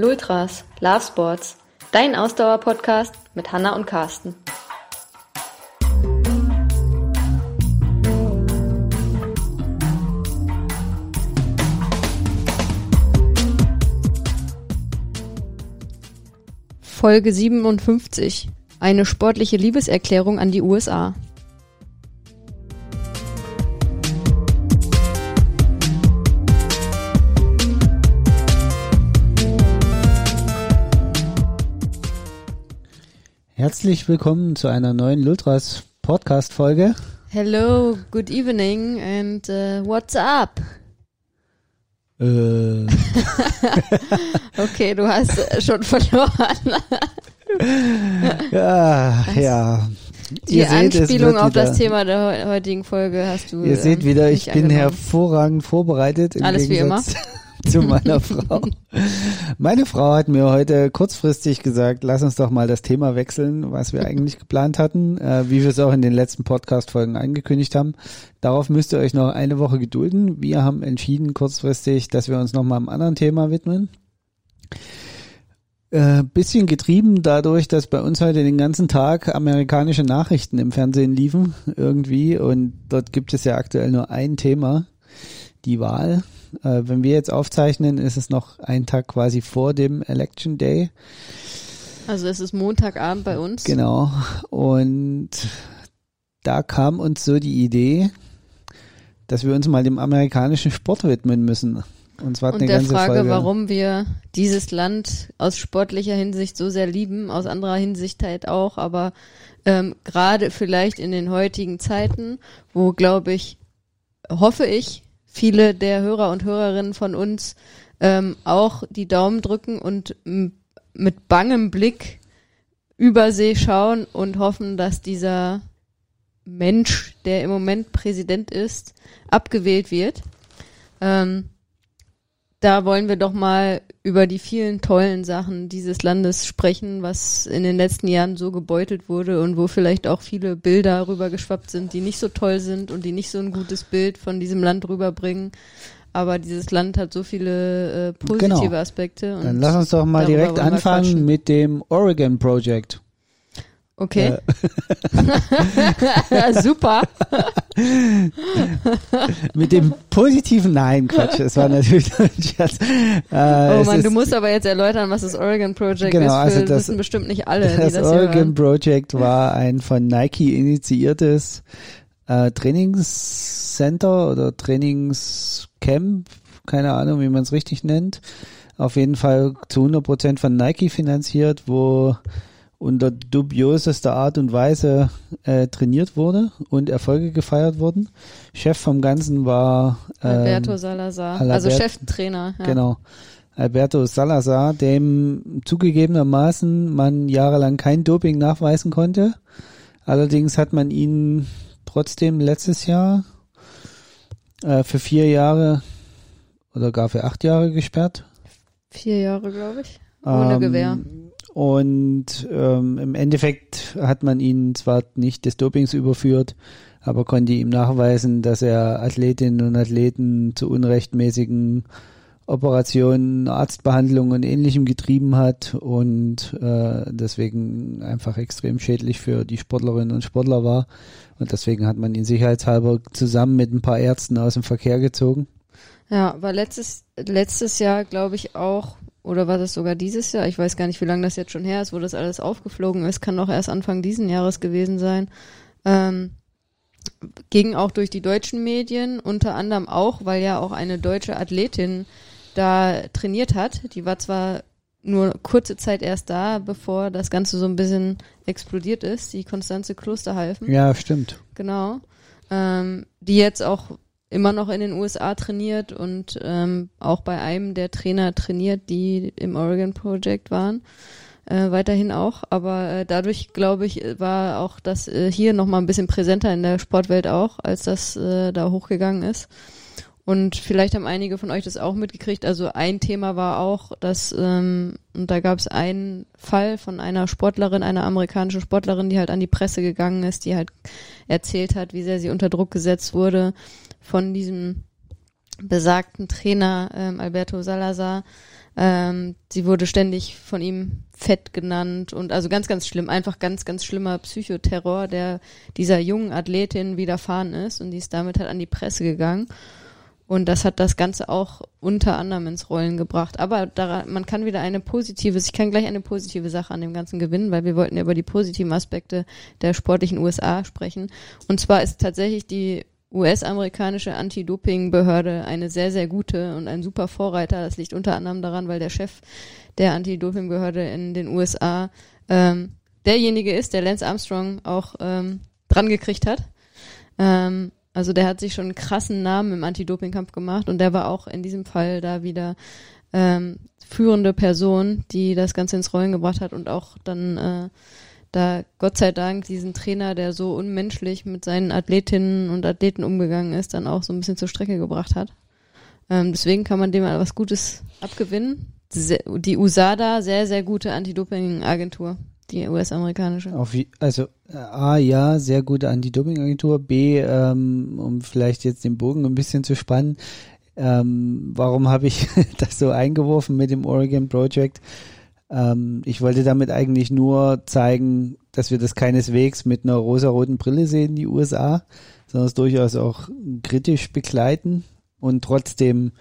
Lultras, Love Sports, dein Ausdauer-Podcast mit Hanna und Carsten. Folge 57. Eine sportliche Liebeserklärung an die USA. Herzlich willkommen zu einer neuen Lultras Podcast Folge. Hello, good evening and uh, what's up? Äh, Okay, du hast äh, schon verloren. ja, ja. Die Ihr seht, Anspielung wird auf das wieder- Thema der heu- heutigen Folge hast du. Ihr seht ähm, wieder, ich bin angenommen. hervorragend vorbereitet. Alles wie Gegensatz Zu meiner Frau. Meine Frau hat mir heute kurzfristig gesagt, lass uns doch mal das Thema wechseln, was wir eigentlich geplant hatten, äh, wie wir es auch in den letzten Podcast-Folgen angekündigt haben. Darauf müsst ihr euch noch eine Woche gedulden. Wir haben entschieden kurzfristig, dass wir uns noch mal einem anderen Thema widmen. Äh, bisschen getrieben dadurch, dass bei uns heute den ganzen Tag amerikanische Nachrichten im Fernsehen liefen irgendwie und dort gibt es ja aktuell nur ein Thema, die Wahl. Äh, wenn wir jetzt aufzeichnen, ist es noch ein Tag quasi vor dem Election Day. Also es ist Montagabend bei uns. Genau. Und da kam uns so die Idee, dass wir uns mal dem amerikanischen Sport widmen müssen. Und zwar Und eine der ganze Frage, Folge. warum wir dieses Land aus sportlicher Hinsicht so sehr lieben, aus anderer Hinsicht halt auch, aber ähm, gerade vielleicht in den heutigen Zeiten, wo glaube ich, hoffe ich, viele der Hörer und Hörerinnen von uns ähm, auch die Daumen drücken und mit bangem Blick über See schauen und hoffen, dass dieser Mensch, der im Moment Präsident ist, abgewählt wird. Ähm, da wollen wir doch mal über die vielen tollen Sachen dieses Landes sprechen, was in den letzten Jahren so gebeutelt wurde und wo vielleicht auch viele Bilder rübergeschwappt sind, die nicht so toll sind und die nicht so ein gutes Bild von diesem Land rüberbringen. Aber dieses Land hat so viele äh, positive Genau. Aspekte. Und Dann lass uns doch mal direkt anfangen mit dem Oregon Project. Okay, Äh, super. mit dem positiven Nein, Quatsch, es war natürlich ein Scherz. Äh, Oh Mann, du musst aber jetzt erläutern, was das Oregon Project Genau, ist. Für, also das- wissen bestimmt nicht alle, die Das, das Oregon. Project war ein von Nike initiiertes äh, Trainingscenter oder Trainingscamp, keine Ahnung, wie man es richtig nennt. Auf jeden Fall zu 100% von Nike finanziert, wo unter dubiosester Art und Weise äh, trainiert wurde und Erfolge gefeiert wurden. Chef vom Ganzen war ähm, Alberto Salazar, also Albert- Cheftrainer. Ja. Genau. Alberto Salazar, dem zugegebenermaßen man jahrelang kein Doping nachweisen konnte. Allerdings hat man ihn trotzdem letztes Jahr äh, für vier Jahre oder gar für acht Jahre gesperrt. Vier Jahre, glaube ich. Ohne Ähm, Gewehr. Und ähm, im Endeffekt hat man ihn zwar nicht des Dopings überführt, aber konnte ihm nachweisen, dass er Athletinnen und Athleten zu unrechtmäßigen Operationen, Arztbehandlungen und ähnlichem getrieben hat und äh, deswegen einfach extrem schädlich für die Sportlerinnen und Sportler war. Und deswegen hat man ihn sicherheitshalber zusammen mit ein paar Ärzten aus dem Verkehr gezogen. Ja, war letztes, letztes Jahr, glaube ich, auch, oder war das sogar dieses Jahr? Ich weiß gar nicht, wie lange das jetzt schon her ist, wo das alles aufgeflogen ist. Kann auch erst Anfang diesen Jahres gewesen sein. Ähm, ging auch durch die deutschen Medien, unter anderem auch, weil ja auch eine deutsche Athletin da trainiert hat. Die war zwar nur kurze Zeit erst da, bevor das Ganze so ein bisschen explodiert ist, die Konstanze Klosterhalfen. Ja, stimmt. Genau. Ähm, die jetzt auch immer noch in den USA trainiert und ähm, auch bei einem der Trainer trainiert, die im Oregon Project waren. Äh, weiterhin auch, aber äh, dadurch, glaube ich, war auch das äh, hier nochmal ein bisschen präsenter in der Sportwelt auch, als das äh, da hochgegangen ist. Und vielleicht haben einige von euch das auch mitgekriegt. Also ein Thema war auch, dass, ähm, und da gab es einen Fall von einer Sportlerin, einer amerikanischen Sportlerin, die halt an die Presse gegangen ist, die halt erzählt hat, wie sehr sie unter Druck gesetzt wurde von diesem besagten Trainer ähm, Alberto Salazar. Ähm, sie wurde ständig von ihm fett genannt und also ganz, ganz schlimm, einfach ganz, ganz schlimmer Psychoterror, der dieser jungen Athletin widerfahren ist und die ist damit halt an die Presse gegangen. Und das hat das Ganze auch unter anderem ins Rollen gebracht. Aber daran, man kann wieder eine positive, ich kann gleich eine positive Sache an dem Ganzen gewinnen, weil wir wollten ja über die positiven Aspekte der sportlichen USA sprechen. Und zwar ist tatsächlich die US-amerikanische Anti-Doping-Behörde eine sehr, sehr gute und ein super Vorreiter. Das liegt unter anderem daran, weil der Chef der Anti-Doping-Behörde in den USA ähm, derjenige ist, der Lance Armstrong auch ähm, dran gekriegt hat. Ähm, also der hat sich schon einen krassen Namen im Anti-Doping-Kampf gemacht und der war auch in diesem Fall da wieder ähm, führende Person, die das Ganze ins Rollen gebracht hat und auch dann äh, da Gott sei Dank diesen Trainer, der so unmenschlich mit seinen Athletinnen und Athleten umgegangen ist, dann auch so ein bisschen zur Strecke gebracht hat. Ähm, deswegen kann man dem mal was Gutes abgewinnen. Die USADA, sehr, sehr gute Anti-Doping-Agentur, die US-amerikanische. Also A, ja, sehr gute Anti-Doping-Agentur. B, ähm, um vielleicht jetzt den Bogen ein bisschen zu spannen, ähm, warum habe ich das so eingeworfen mit dem Oregon Project? Ähm, ich wollte damit eigentlich nur zeigen, dass wir das keineswegs mit einer rosaroten Brille sehen, die USA, sondern es durchaus auch kritisch begleiten und trotzdem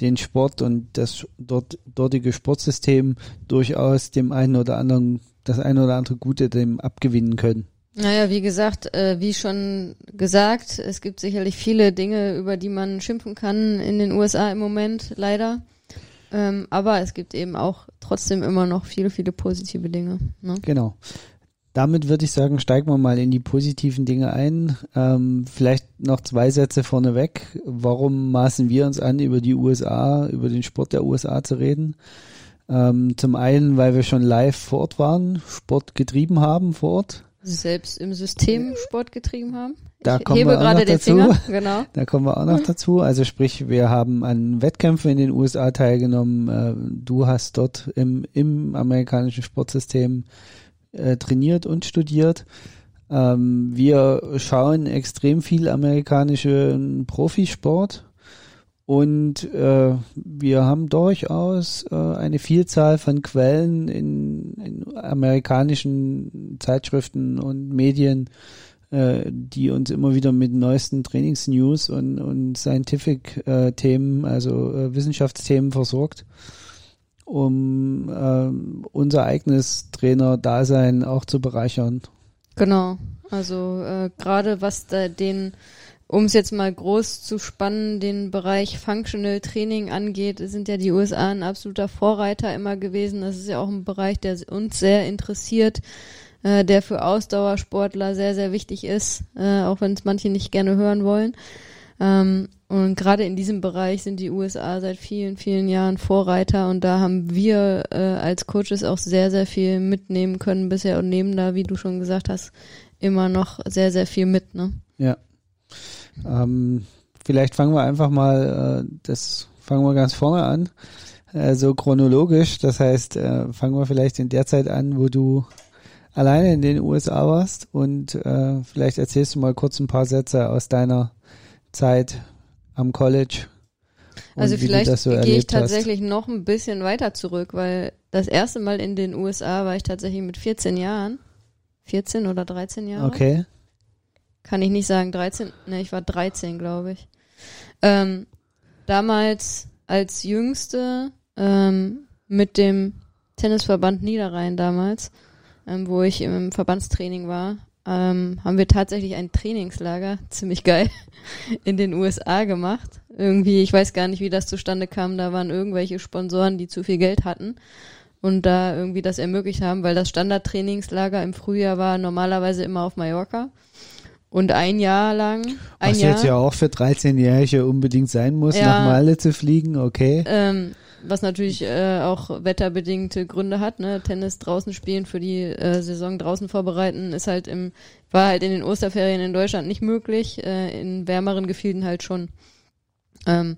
den Sport und das dort, dortige Sportsystem durchaus dem einen oder anderen, das eine oder andere Gute dem abgewinnen können. Naja, wie gesagt, äh, wie schon gesagt, es gibt sicherlich viele Dinge, über die man schimpfen kann in den USA im Moment, leider. Ähm, aber es gibt eben auch trotzdem immer noch viele, viele positive Dinge. Ne? Genau. Damit würde ich sagen, steigen wir mal in die positiven Dinge ein. Ähm, vielleicht noch zwei Sätze vorneweg. Warum maßen wir uns an, über die USA, über den Sport der USA zu reden? Ähm, zum einen, weil wir schon live vor Ort waren, Sport getrieben haben vor Ort selbst im System Sport getrieben haben. Da ich kommen hebe wir gerade den dazu. Finger, genau. Da kommen wir auch noch dazu. Also sprich, wir haben an Wettkämpfen in den USA teilgenommen. Äh, du hast dort im, im amerikanischen Sportsystem äh, trainiert und studiert. Ähm, wir schauen extrem viel amerikanischen Profisport und äh, wir haben durchaus äh, eine Vielzahl von Quellen in, in amerikanischen Zeitschriften und Medien, äh, die uns immer wieder mit neuesten Trainingsnews und, und Scientific-Themen, äh, also äh, Wissenschaftsthemen versorgt, um äh, unser eigenes Trainer-Dasein auch zu bereichern. Genau, also äh, gerade was da den um es jetzt mal groß zu spannen, den Bereich Functional Training angeht, sind ja die USA ein absoluter Vorreiter immer gewesen. Das ist ja auch ein Bereich, der uns sehr interessiert, äh, der für Ausdauersportler sehr, sehr wichtig ist, äh, auch wenn es manche nicht gerne hören wollen. Ähm, und gerade in diesem Bereich sind die USA seit vielen, vielen Jahren Vorreiter und da haben wir äh, als Coaches auch sehr, sehr viel mitnehmen können bisher und nehmen da, wie du schon gesagt hast, immer noch sehr, sehr viel mit. Ne? Ja, ähm, vielleicht fangen wir einfach mal, äh, das fangen wir ganz vorne an, äh, so chronologisch. Das heißt, äh, fangen wir vielleicht in der Zeit an, wo du alleine in den USA warst und äh, vielleicht erzählst du mal kurz ein paar Sätze aus deiner Zeit am College. Also vielleicht so gehe ich tatsächlich hast. noch ein bisschen weiter zurück, weil das erste Mal in den USA war ich tatsächlich mit 14 Jahren. 14 oder 13 Jahre. Okay kann ich nicht sagen, 13, ne, ich war 13, glaube ich. Ähm, damals als Jüngste ähm, mit dem Tennisverband Niederrhein damals, ähm, wo ich im Verbandstraining war, ähm, haben wir tatsächlich ein Trainingslager, ziemlich geil, in den USA gemacht. Irgendwie, ich weiß gar nicht, wie das zustande kam, da waren irgendwelche Sponsoren, die zu viel Geld hatten und da irgendwie das ermöglicht haben, weil das Standardtrainingslager im Frühjahr war normalerweise immer auf Mallorca. Und ein Jahr lang. Ein Was Jahr, jetzt ja auch für 13-Jährige unbedingt sein muss, ja, nach Malle zu fliegen, okay. Ähm, was natürlich äh, auch wetterbedingte Gründe hat, ne? Tennis draußen spielen für die äh, Saison draußen vorbereiten ist halt im, war halt in den Osterferien in Deutschland nicht möglich, äh, in wärmeren Gefilden halt schon. Ähm,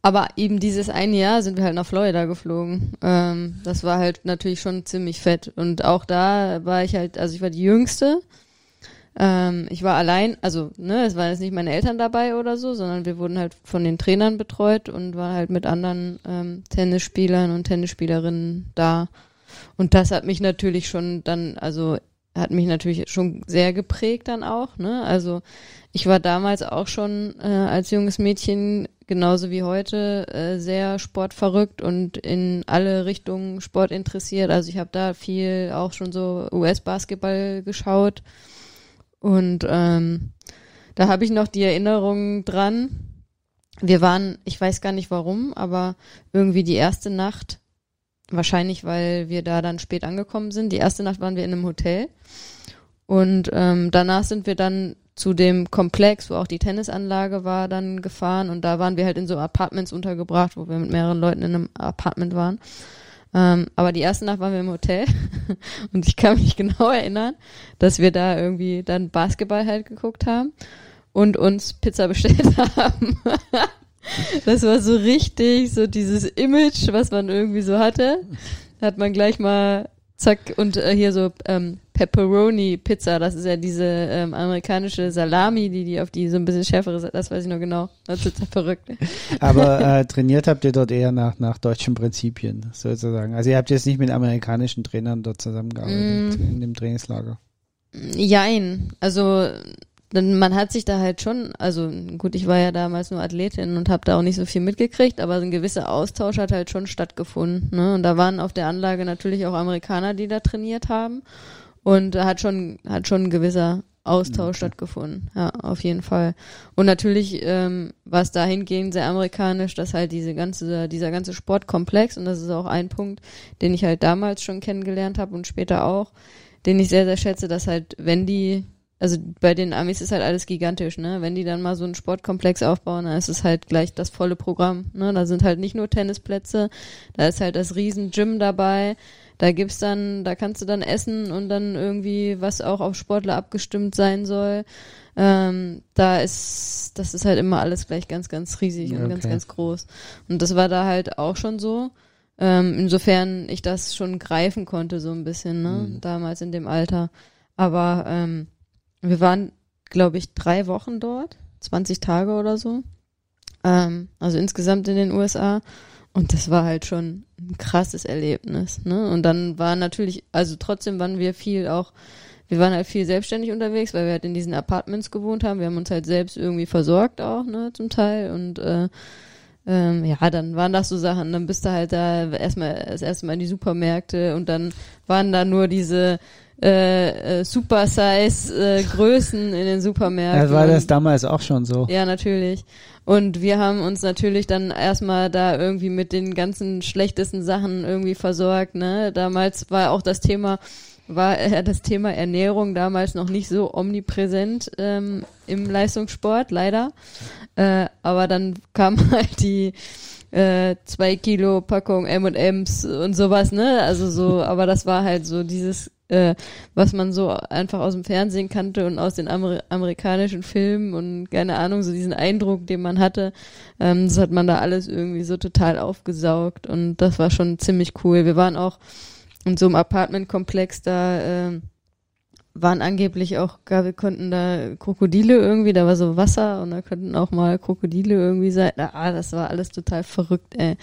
aber eben dieses eine Jahr sind wir halt nach Florida geflogen. Ähm, das war halt natürlich schon ziemlich fett. Und auch da war ich halt, also ich war die Jüngste Ähm, ich war allein, also ne, es waren jetzt nicht meine Eltern dabei oder so, sondern wir wurden halt von den Trainern betreut und war halt mit anderen ähm, Tennisspielern und Tennisspielerinnen da. Und das hat mich natürlich schon dann, also hat mich natürlich schon sehr geprägt dann auch. Ne? Also ich war damals auch schon äh, als junges Mädchen genauso wie heute äh, sehr sportverrückt und in alle Richtungen Sport interessiert. Also ich habe da viel auch schon so US-Basketball geschaut und ähm, da habe ich noch die Erinnerung dran. Wir waren, ich weiß gar nicht warum, aber irgendwie die erste Nacht, wahrscheinlich weil wir da dann spät angekommen sind. Die erste Nacht waren wir in einem Hotel und ähm, danach sind wir dann zu dem Komplex, wo auch die Tennisanlage war, dann gefahren und da waren wir halt in so Apartments untergebracht, wo wir mit mehreren Leuten in einem Apartment waren. Ähm, aber die erste Nacht waren wir im Hotel und ich kann mich genau erinnern, dass wir da irgendwie dann Basketball halt geguckt haben und uns Pizza bestellt haben. das war so richtig, so dieses Image, was man irgendwie so hatte. Hat man gleich mal zack und äh, hier so ähm, Pepperoni Pizza, das ist ja diese ähm, amerikanische Salami, die die auf die so ein bisschen schärfere, das weiß ich noch genau. Das ist total verrückt. Aber äh, trainiert habt ihr dort eher nach nach deutschen Prinzipien sozusagen. Also ihr habt jetzt nicht mit amerikanischen Trainern dort zusammengearbeitet mm. in dem Trainingslager. Jein, also man hat sich da halt schon, also gut, ich war ja damals nur Athletin und habe da auch nicht so viel mitgekriegt, aber ein gewisser Austausch hat halt schon stattgefunden. Ne? Und da waren auf der Anlage natürlich auch Amerikaner, die da trainiert haben. Und da hat schon, hat schon ein gewisser Austausch okay. stattgefunden. Ja, auf jeden Fall. Und natürlich ähm, war es dahingehend sehr amerikanisch, dass halt diese ganze, dieser ganze Sportkomplex, und das ist auch ein Punkt, den ich halt damals schon kennengelernt habe und später auch, den ich sehr, sehr schätze, dass halt, wenn die, also bei den Amis ist halt alles gigantisch, ne? Wenn die dann mal so einen Sportkomplex aufbauen, dann ist es halt gleich das volle Programm. Ne? Da sind halt nicht nur Tennisplätze, da ist halt das riesen Gym dabei, da gibt's dann, da kannst du dann essen und dann irgendwie, was auch auf Sportler abgestimmt sein soll. Ähm, da ist, das ist halt immer alles gleich ganz, ganz riesig und okay. ganz, ganz groß. Und das war da halt auch schon so. Ähm, insofern ich das schon greifen konnte, so ein bisschen, ne, mhm. damals in dem Alter. Aber ähm, wir waren, glaube ich, drei Wochen dort, 20 Tage oder so. Ähm, also insgesamt in den USA. Und das war halt schon krasses Erlebnis. Ne? Und dann war natürlich, also trotzdem waren wir viel auch, wir waren halt viel selbstständig unterwegs, weil wir halt in diesen Apartments gewohnt haben. Wir haben uns halt selbst irgendwie versorgt auch, ne, zum Teil. Und äh, ähm, ja, dann waren das so Sachen. Dann bist du halt da erstmal das erste Mal in die Supermärkte und dann waren da nur diese äh, äh, Super-Size-Größen äh, in den Supermärkten. Ja, war das damals auch schon so? Ja, natürlich. Und wir haben uns natürlich dann erstmal da irgendwie mit den ganzen schlechtesten Sachen irgendwie versorgt. Ne? Damals war auch das Thema, war äh, das Thema Ernährung damals noch nicht so omnipräsent ähm, im Leistungssport, leider. Äh, aber dann kam halt die äh, zwei Kilo Packung M&M's und sowas, ne? Also so, aber das war halt so dieses äh, was man so einfach aus dem Fernsehen kannte und aus den Amer amerikanischen Filmen und keine Ahnung, so diesen Eindruck, den man hatte, ähm, das hat man da alles irgendwie so total aufgesaugt und das war schon ziemlich cool. Wir waren auch in so einem Apartmentkomplex da, äh, waren angeblich auch, wir konnten da Krokodile irgendwie, da war so Wasser und da könnten auch mal Krokodile irgendwie sein. Ah, das war alles total verrückt, ey,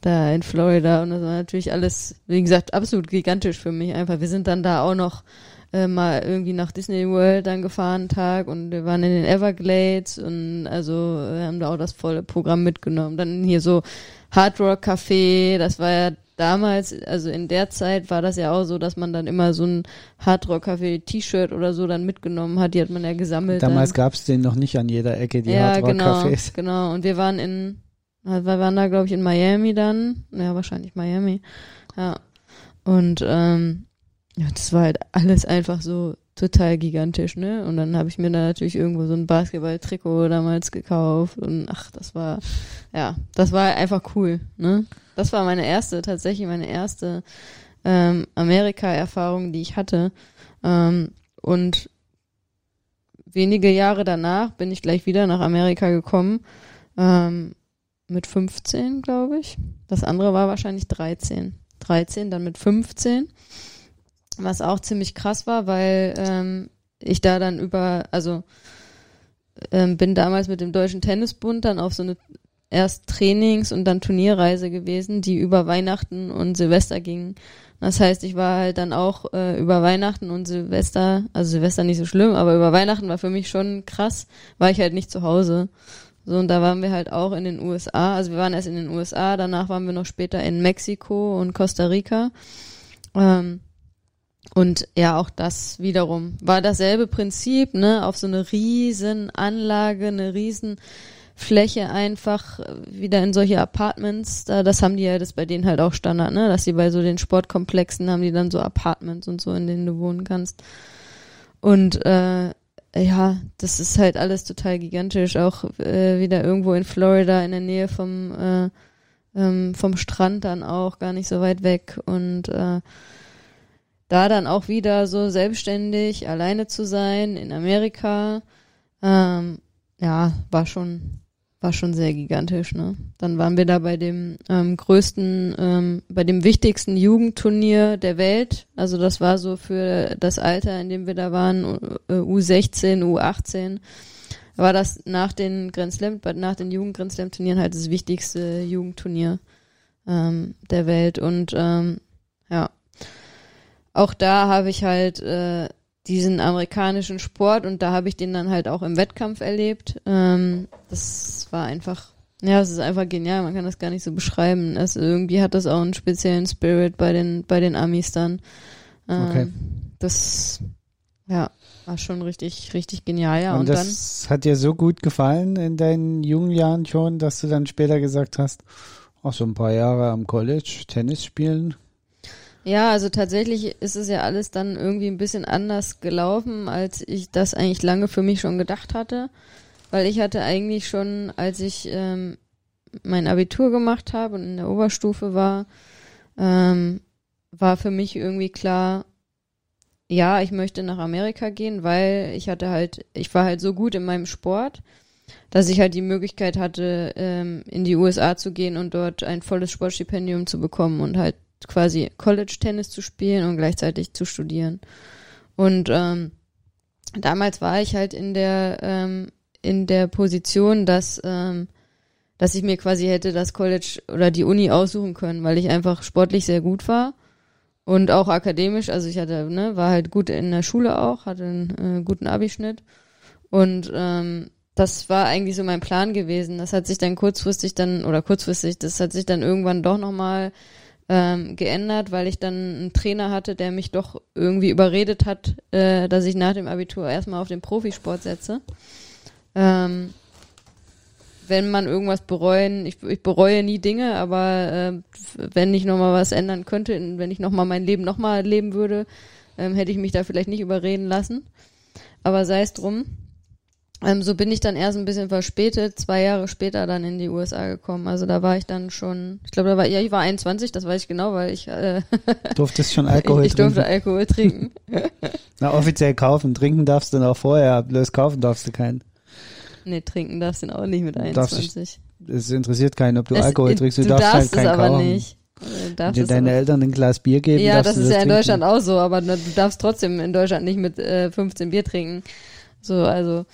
da in Florida und das war natürlich alles, wie gesagt, absolut gigantisch für mich einfach. Wir sind dann da auch noch äh, mal irgendwie nach Disney World dann gefahren Tag und wir waren in den Everglades und also wir haben da auch das volle Programm mitgenommen. Dann hier so Hard Rock Café, das war ja damals, also in der Zeit war das ja auch so, dass man dann immer so ein Hardrock-Café-T-Shirt oder so dann mitgenommen hat. Die hat man ja gesammelt. Damals gab es den noch nicht an jeder Ecke, die ja, Hardrock-Cafés. Genau, genau. Und wir waren in, wir waren da, glaube ich, in Miami dann. Ja, wahrscheinlich Miami. Ja. Und ähm, ja, das war halt alles einfach so total gigantisch, ne? Und dann habe ich mir da natürlich irgendwo so ein Basketball-Trikot damals gekauft und ach, das war, ja, das war einfach cool, ne? Das war meine erste, tatsächlich meine erste ähm, Amerika-Erfahrung, die ich hatte. Ähm, und wenige Jahre danach bin ich gleich wieder nach Amerika gekommen. Ähm, mit 15, glaube ich. Das andere war wahrscheinlich 13. 13, dann mit 15. Was auch ziemlich krass war, weil ähm, ich da dann über, also ähm, bin damals mit dem Deutschen Tennisbund dann auf so eine erst Trainings- und dann Turnierreise gewesen, die über Weihnachten und Silvester ging. Das heißt, ich war halt dann auch äh, über Weihnachten und Silvester, also Silvester nicht so schlimm, aber über Weihnachten war für mich schon krass, war ich halt nicht zu Hause. So, und da waren wir halt auch in den USA. Also wir waren erst in den USA, danach waren wir noch später in Mexiko und Costa Rica. Ähm, und ja, auch das wiederum war dasselbe Prinzip, ne, auf so eine riesen Anlage, eine riesen Fläche einfach wieder in solche Apartments, da, das haben die ja, das bei denen halt auch Standard, ne, dass die bei so den Sportkomplexen haben die dann so Apartments und so, in denen du wohnen kannst. Und äh, ja, das ist halt alles total gigantisch, auch äh, wieder irgendwo in Florida in der Nähe vom äh, ähm, vom Strand dann auch, gar nicht so weit weg. Und äh, da dann auch wieder so selbstständig alleine zu sein in Amerika, ähm, ja, war schon war schon sehr gigantisch. Ne? Dann waren wir da bei dem ähm, größten, ähm, bei dem wichtigsten Jugendturnier der Welt. Also das war so für das Alter, in dem wir da waren, U16, U18 war das nach den Grand Slam, nach den Jugend Grand Slam Turnieren halt das wichtigste Jugendturnier ähm, der Welt und ähm, ja, auch da habe ich halt äh, diesen amerikanischen Sport und da habe ich den dann halt auch im Wettkampf erlebt. Ähm, das war einfach, ja, es ist einfach genial, man kann das gar nicht so beschreiben. Es, irgendwie hat das auch einen speziellen Spirit bei den, bei den Amis dann. Ähm, okay. Das, ja, war schon richtig, richtig genial, ja. Und, und das dann, hat dir so gut gefallen in deinen jungen Jahren schon, dass du dann später gesagt hast, auch so ein paar Jahre am College Tennis spielen, ja, also tatsächlich ist es ja alles dann irgendwie ein bisschen anders gelaufen, als ich das eigentlich lange für mich schon gedacht hatte. Weil ich hatte eigentlich schon, als ich ähm, mein Abitur gemacht habe und in der Oberstufe war, ähm, war für mich irgendwie klar, ja, ich möchte nach Amerika gehen, weil ich hatte halt, ich war halt so gut in meinem Sport, dass ich halt die Möglichkeit hatte, ähm, in die USA zu gehen und dort ein volles Sportstipendium zu bekommen und halt quasi College-Tennis zu spielen und gleichzeitig zu studieren. Und ähm, damals war ich halt in der ähm, in der Position, dass ähm, dass ich mir quasi hätte das College oder die Uni aussuchen können, weil ich einfach sportlich sehr gut war und auch akademisch. Also ich hatte ne war halt gut in der Schule auch, hatte einen äh, guten Abischnitt und ähm, das war eigentlich so mein Plan gewesen. Das hat sich dann kurzfristig dann oder kurzfristig, das hat sich dann irgendwann doch nochmal mal ähm, geändert, weil ich dann einen Trainer hatte, der mich doch irgendwie überredet hat, äh, dass ich nach dem Abitur erstmal auf den Profisport setze. Ähm, wenn man irgendwas bereuen, ich, ich bereue nie Dinge, aber äh, wenn ich nochmal was ändern könnte, wenn ich nochmal mein Leben nochmal leben würde, ähm, hätte ich mich da vielleicht nicht überreden lassen. Aber sei es drum. Ähm, so bin ich dann erst ein bisschen verspätet, zwei Jahre später dann in die USA gekommen. Also da war ich dann schon, ich glaube, da war, ja, ich war 21, das weiß ich genau, weil ich äh, durftest schon Alkohol ich, ich trinken. durfte Alkohol trinken. Na, offiziell kaufen, trinken darfst du noch vorher, bloß kaufen darfst du keinen. Nee, trinken darfst du auch nicht mit 21. es interessiert keinen, ob du es, Alkohol trinkst, du, du darfst, darfst halt keinen aber kaufen. nicht. Wenn dir deine Eltern ein Glas Bier geben, Ja, das ist das ja in Deutschland auch so, aber du darfst trotzdem in Deutschland nicht mit äh, 15 Bier trinken. So, also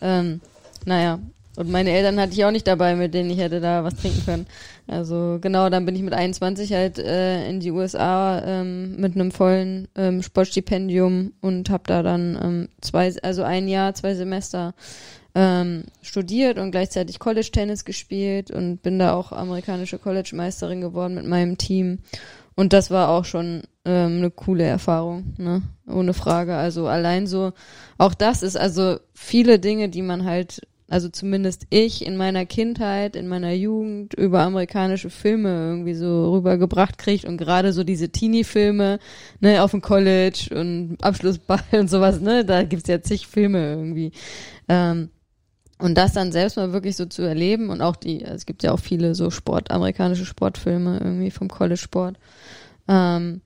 ähm, naja, und meine Eltern hatte ich auch nicht dabei, mit denen ich hätte da was trinken können. Also genau, dann bin ich mit 21 halt äh, in die USA ähm, mit einem vollen ähm, Sportstipendium und habe da dann ähm, zwei, also ein Jahr, zwei Semester ähm, studiert und gleichzeitig College Tennis gespielt und bin da auch amerikanische College Meisterin geworden mit meinem Team. Und das war auch schon ähm, eine coole Erfahrung, ne? Ohne Frage. Also allein so, auch das ist also viele Dinge, die man halt, also zumindest ich in meiner Kindheit, in meiner Jugend über amerikanische Filme irgendwie so rübergebracht kriegt und gerade so diese Teenie-Filme, ne, auf dem College und Abschlussball und sowas, ne, da gibt's ja zig Filme irgendwie. Ähm, und das dann selbst mal wirklich so zu erleben und auch die, es gibt ja auch viele so Sport, amerikanische Sportfilme irgendwie vom College-Sport. Ähm,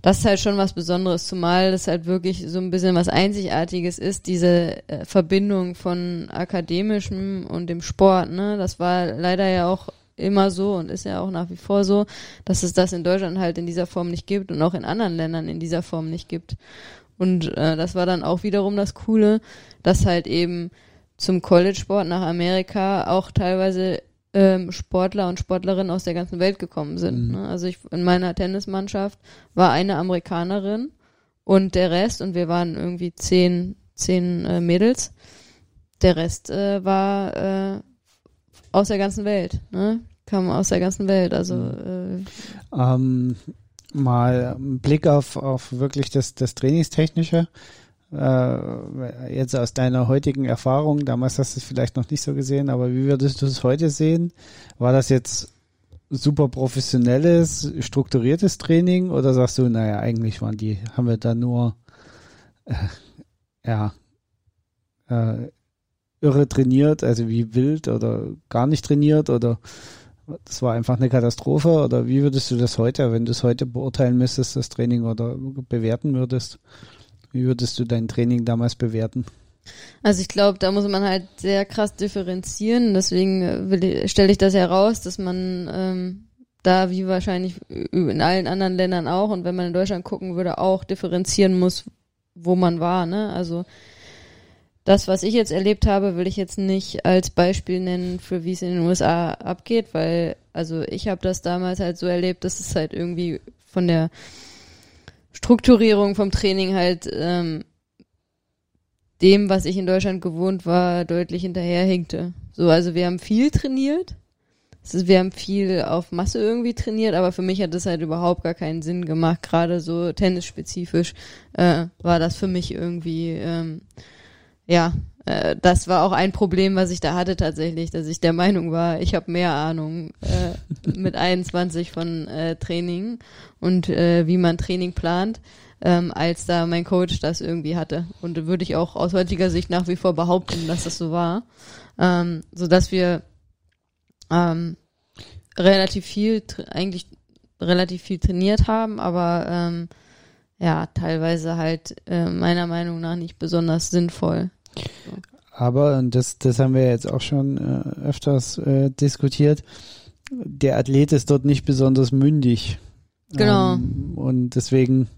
das ist halt schon was Besonderes, zumal das halt wirklich so ein bisschen was Einzigartiges ist, diese äh, Verbindung von akademischem und dem Sport, ne? Das war leider ja auch immer so und ist ja auch nach wie vor so, dass es das in Deutschland halt in dieser Form nicht gibt und auch in anderen Ländern in dieser Form nicht gibt. Und äh, das war dann auch wiederum das Coole, dass halt eben zum College-Sport nach Amerika auch teilweise ähm, Sportler und Sportlerinnen aus der ganzen Welt gekommen sind. Mhm. Ne? Also ich in meiner Tennismannschaft war eine Amerikanerin und der Rest, und wir waren irgendwie zehn, zehn äh, Mädels, der Rest äh, war äh, aus der ganzen Welt, ne? Kam aus der ganzen Welt. Also Mhm. äh, Ähm, mal ein Blick auf, auf wirklich das, das Trainingstechnische. Äh, jetzt aus deiner heutigen Erfahrung, damals hast du es vielleicht noch nicht so gesehen, aber wie würdest du es heute sehen? War das jetzt super professionelles, strukturiertes Training oder sagst du, naja, eigentlich waren die, haben wir da nur äh, ja äh, irre trainiert, also wie wild oder gar nicht trainiert oder das war einfach eine Katastrophe oder wie würdest du das heute, wenn du es heute beurteilen müsstest, das Training oder bewerten würdest? Wie würdest du dein Training damals bewerten? Also ich glaube, da muss man halt sehr krass differenzieren. Deswegen äh, stelle ich das heraus, dass man ähm, da wie wahrscheinlich in allen anderen Ländern auch und wenn man in Deutschland gucken würde, auch differenzieren muss, wo man war. Ne? Also das, was ich jetzt erlebt habe, will ich jetzt nicht als Beispiel nennen, für wie es in den USA abgeht, weil also ich habe das damals halt so erlebt, dass es halt irgendwie von der Strukturierung vom Training halt ähm, dem, was ich in Deutschland gewohnt war, deutlich hinterherhinkte. So, also wir haben viel trainiert. Wir haben viel auf Masse irgendwie trainiert, aber für mich hat das halt überhaupt gar keinen Sinn gemacht. Gerade so tennisspezifisch äh, war das für mich irgendwie, ähm, ja, äh, das war auch ein Problem, was ich da hatte tatsächlich, dass ich der Meinung war, ich habe mehr Ahnung äh, mit 21 von äh, Training und äh, wie man Training plant ähm, als da mein Coach das irgendwie hatte. Und würde ich auch aus heutiger Sicht nach wie vor behaupten, dass das so war. Ähm, so dass wir ähm, relativ viel, eigentlich relativ viel trainiert haben, aber ähm, ja, teilweise halt äh, meiner Meinung nach nicht besonders sinnvoll. Aber, und das, das haben wir jetzt auch schon äh, öfters äh, diskutiert, der Athlet ist dort nicht besonders mündig. Genau. Ähm, und deswegen,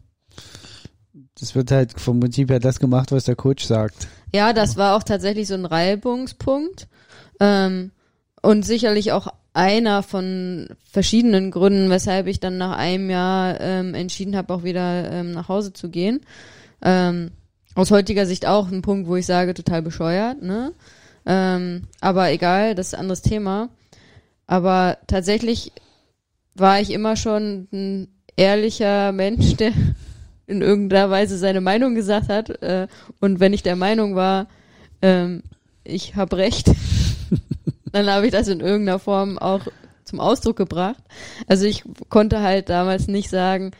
das wird halt vom Prinzip her das gemacht, was der Coach sagt. Ja, das war auch tatsächlich so ein Reibungspunkt. Ähm, und sicherlich auch einer von verschiedenen Gründen, weshalb ich dann nach einem Jahr ähm, entschieden habe, auch wieder ähm, nach Hause zu gehen. Ähm, aus heutiger Sicht auch ein Punkt, wo ich sage, total bescheuert, ne? Ähm, aber egal, das ist ein anderes Thema. Aber tatsächlich war ich immer schon ein ehrlicher Mensch, der in irgendeiner Weise seine Meinung gesagt hat. Äh, und wenn ich der Meinung war, ähm, ich habe recht, dann habe ich das in irgendeiner Form auch zum Ausdruck gebracht. Also ich konnte halt damals nicht sagen,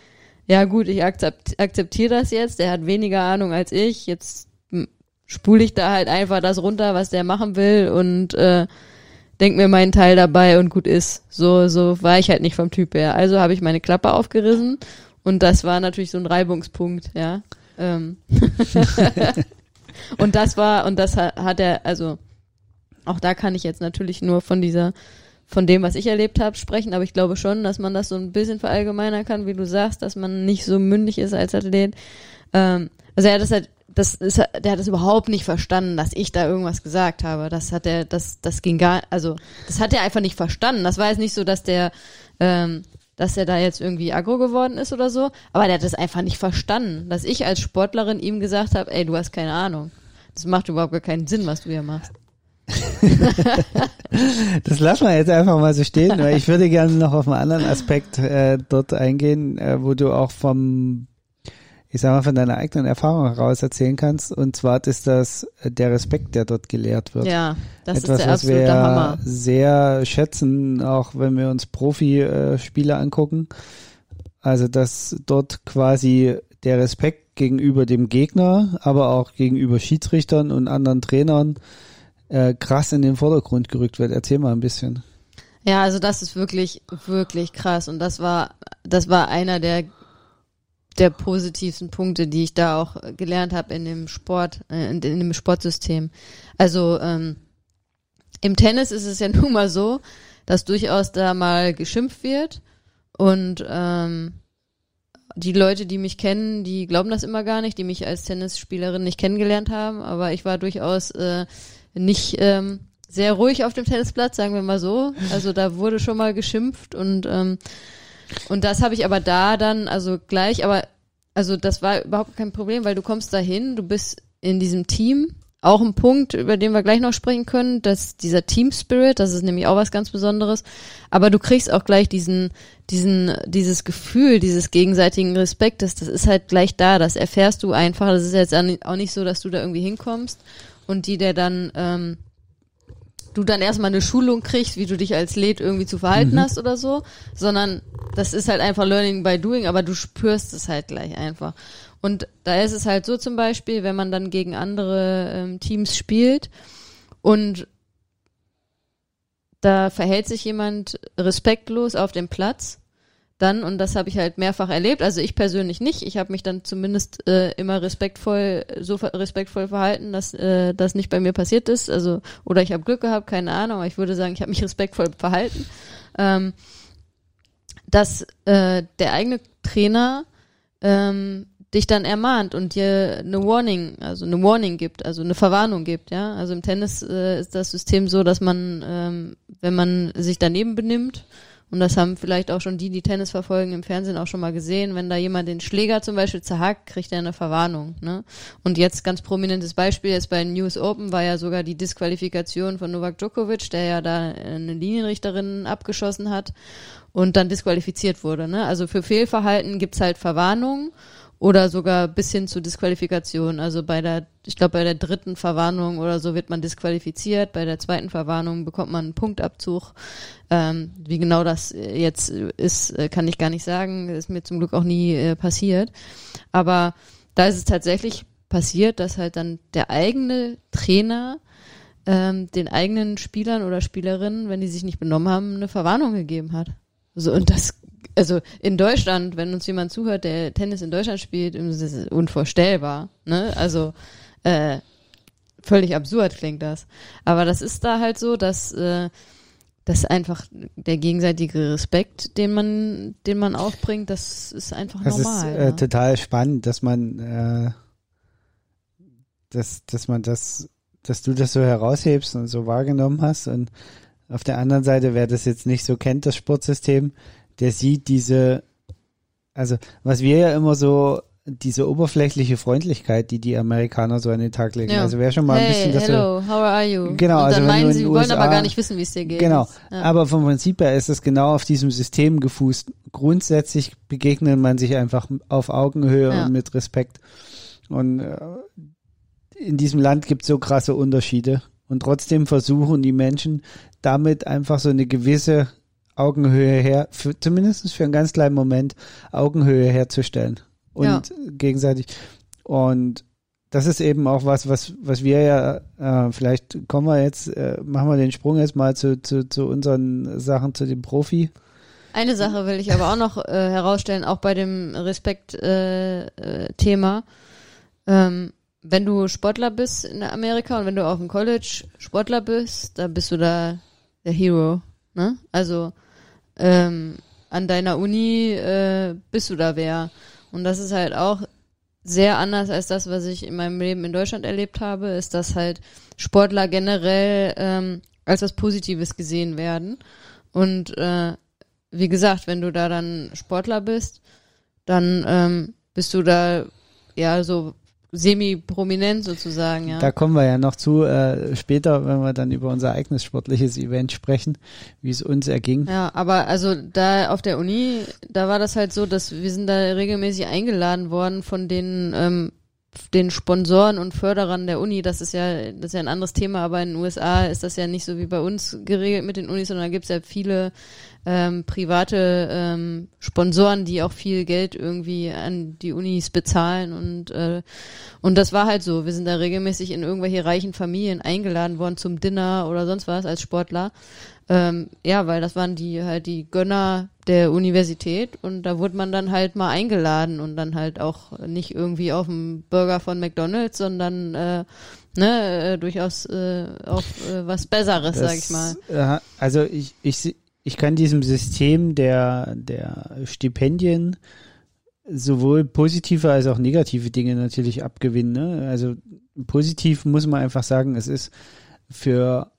ja gut, ich akzept, akzeptiere das jetzt, der hat weniger Ahnung als ich, jetzt hm, spule ich da halt einfach das runter, was der machen will und äh, denk mir meinen Teil dabei und gut ist. So, so war ich halt nicht vom Typ her. Also habe ich meine Klappe aufgerissen und das war natürlich so ein Reibungspunkt, ja. Ähm. und das war, und das hat, hat er, also auch da kann ich jetzt natürlich nur von dieser, von dem, was ich erlebt habe, sprechen, aber ich glaube schon, dass man das so ein bisschen verallgemeinern kann, wie du sagst, dass man nicht so mündig ist als Athlet. Ähm, also er hat das halt, das ist, der hat das überhaupt nicht verstanden, dass ich da irgendwas gesagt habe. Das hat er, das, das ging gar, also das hat er einfach nicht verstanden. Das war jetzt nicht so, dass der, ähm, dass er da jetzt irgendwie aggro geworden ist oder so, aber der hat das einfach nicht verstanden, dass ich als Sportlerin ihm gesagt habe, ey, du hast keine Ahnung. Das macht überhaupt gar keinen Sinn, was du hier machst. Das lassen wir jetzt einfach mal so stehen, weil ich würde gerne noch auf einen anderen Aspekt äh, dort eingehen, äh, wo du auch vom, ich sag mal, von deiner eigenen Erfahrung heraus erzählen kannst. Und zwar ist das äh, der Respekt, der dort gelehrt wird. Ja, das Etwas, ist der was wir absolute Hammer. sehr schätzen, auch wenn wir uns Profi-Spiele angucken. Also, dass dort quasi der Respekt gegenüber dem Gegner, aber auch gegenüber Schiedsrichtern und anderen Trainern äh, krass in den Vordergrund gerückt wird. Erzähl mal ein bisschen. Ja, also das ist wirklich, wirklich krass. Und das war, das war einer der, der positivsten Punkte, die ich da auch gelernt habe in dem Sport, äh, in, in dem Sportsystem. Also ähm, im Tennis ist es ja nun mal so, dass durchaus da mal geschimpft wird und ähm, die Leute, die mich kennen, die glauben das immer gar nicht, die mich als Tennisspielerin nicht kennengelernt haben, aber ich war durchaus äh, nicht ähm, sehr ruhig auf dem Tennisplatz, sagen wir mal so. Also da wurde schon mal geschimpft und ähm, und das habe ich aber da dann, also gleich, aber also das war überhaupt kein Problem, weil du kommst dahin, du bist in diesem Team. Auch ein Punkt, über den wir gleich noch sprechen können, dass dieser Team Spirit, das ist nämlich auch was ganz Besonderes. Aber du kriegst auch gleich diesen, diesen, dieses Gefühl, dieses gegenseitigen Respektes, das ist halt gleich da, das erfährst du einfach. Das ist jetzt auch nicht so, dass du da irgendwie hinkommst und die, der dann ähm, du dann erstmal eine Schulung kriegst, wie du dich als Led irgendwie zu verhalten mhm. hast oder so, sondern das ist halt einfach Learning by Doing, aber du spürst es halt gleich einfach. Und da ist es halt so zum Beispiel, wenn man dann gegen andere ähm, Teams spielt und da verhält sich jemand respektlos auf dem Platz, dann, und das habe ich halt mehrfach erlebt, also ich persönlich nicht, ich habe mich dann zumindest äh, immer respektvoll, so respektvoll verhalten, dass äh, das nicht bei mir passiert ist, also, oder ich habe Glück gehabt, keine Ahnung, aber ich würde sagen, ich habe mich respektvoll verhalten, ähm, dass äh, der eigene Trainer ähm, dich dann ermahnt und dir eine Warning, also eine Warning gibt, also eine Verwarnung gibt, ja. Also im Tennis äh, ist das System so, dass man, ähm, wenn man sich daneben benimmt, und das haben vielleicht auch schon die, die Tennis verfolgen, im Fernsehen auch schon mal gesehen. Wenn da jemand den Schläger zum Beispiel zerhackt, kriegt er eine Verwarnung. Ne? Und jetzt ganz prominentes Beispiel, jetzt bei News Open war ja sogar die Disqualifikation von Novak Djokovic, der ja da eine Linienrichterin abgeschossen hat und dann disqualifiziert wurde. Ne? Also für Fehlverhalten gibt's halt Verwarnungen oder sogar bis hin zu Disqualifikation. Also bei der, ich glaube, bei der dritten Verwarnung oder so wird man disqualifiziert. Bei der zweiten Verwarnung bekommt man einen Punktabzug. Ähm, wie genau das jetzt ist, äh, kann ich gar nicht sagen. ist mir zum Glück auch nie äh, passiert. Aber da ist es tatsächlich passiert, dass halt dann der eigene Trainer ähm, den eigenen Spielern oder Spielerinnen, wenn die sich nicht benommen haben, eine Verwarnung gegeben hat. So, und das also in Deutschland, wenn uns jemand zuhört, der Tennis in Deutschland spielt, ist es unvorstellbar. Ne? Also äh, völlig absurd klingt das. Aber das ist da halt so, dass äh, das einfach der gegenseitige Respekt, den man, den man aufbringt, das ist einfach das normal. Das ist äh, ne? total spannend, dass man, äh, dass, dass man das, dass du das so heraushebst und so wahrgenommen hast und auf der anderen Seite, wer das jetzt nicht so kennt, das Sportsystem, der sieht diese, also was wir ja immer so, diese oberflächliche Freundlichkeit, die die Amerikaner so an den Tag legen. Ja. Also wer schon mal hey, ein bisschen das hello, how are you? Genau, Und also dann meinen sie, wir wollen aber gar nicht wissen, wie es dir geht. Genau, ja. aber vom Prinzip her ist es genau auf diesem System gefußt. Grundsätzlich begegnet man sich einfach auf Augenhöhe ja. und mit Respekt. Und äh, in diesem Land gibt es so krasse Unterschiede. Und trotzdem versuchen die Menschen damit einfach so eine gewisse Augenhöhe her, für, zumindest für einen ganz kleinen Moment Augenhöhe herzustellen und ja. gegenseitig. Und das ist eben auch was, was, was wir ja, äh, vielleicht kommen wir jetzt, äh, machen wir den Sprung jetzt mal zu, zu, zu unseren Sachen, zu dem Profi. Eine Sache will ich aber auch noch äh, herausstellen, auch bei dem Respekt-Thema. Äh, äh, ähm, wenn du Sportler bist in Amerika und wenn du auf dem College Sportler bist, da bist du da der Hero. Ne? Also ähm, an deiner Uni äh, bist du da wer. Und das ist halt auch sehr anders als das, was ich in meinem Leben in Deutschland erlebt habe, ist, dass halt Sportler generell ähm, als was Positives gesehen werden. Und äh, wie gesagt, wenn du da dann Sportler bist, dann ähm, bist du da ja so semi-prominent sozusagen, ja. Da kommen wir ja noch zu äh, später, wenn wir dann über unser eigenes sportliches Event sprechen, wie es uns erging. Ja, aber also da auf der Uni, da war das halt so, dass wir sind da regelmäßig eingeladen worden von den ähm, den Sponsoren und Förderern der Uni, das ist ja, das ist ja ein anderes Thema, aber in den USA ist das ja nicht so wie bei uns geregelt mit den Unis, sondern da gibt es ja viele ähm, private ähm, Sponsoren, die auch viel Geld irgendwie an die Unis bezahlen und äh, und das war halt so. Wir sind da regelmäßig in irgendwelche reichen Familien eingeladen worden zum Dinner oder sonst was als Sportler. Ähm, ja, weil das waren die halt die Gönner der Universität und da wurde man dann halt mal eingeladen und dann halt auch nicht irgendwie auf dem Burger von McDonalds, sondern äh, ne, äh, durchaus äh, auf äh, was Besseres, das, sag ich mal. Äh, also ich, ich, ich kann diesem System der, der Stipendien sowohl positive als auch negative Dinge natürlich abgewinnen. Ne? Also positiv muss man einfach sagen, es ist für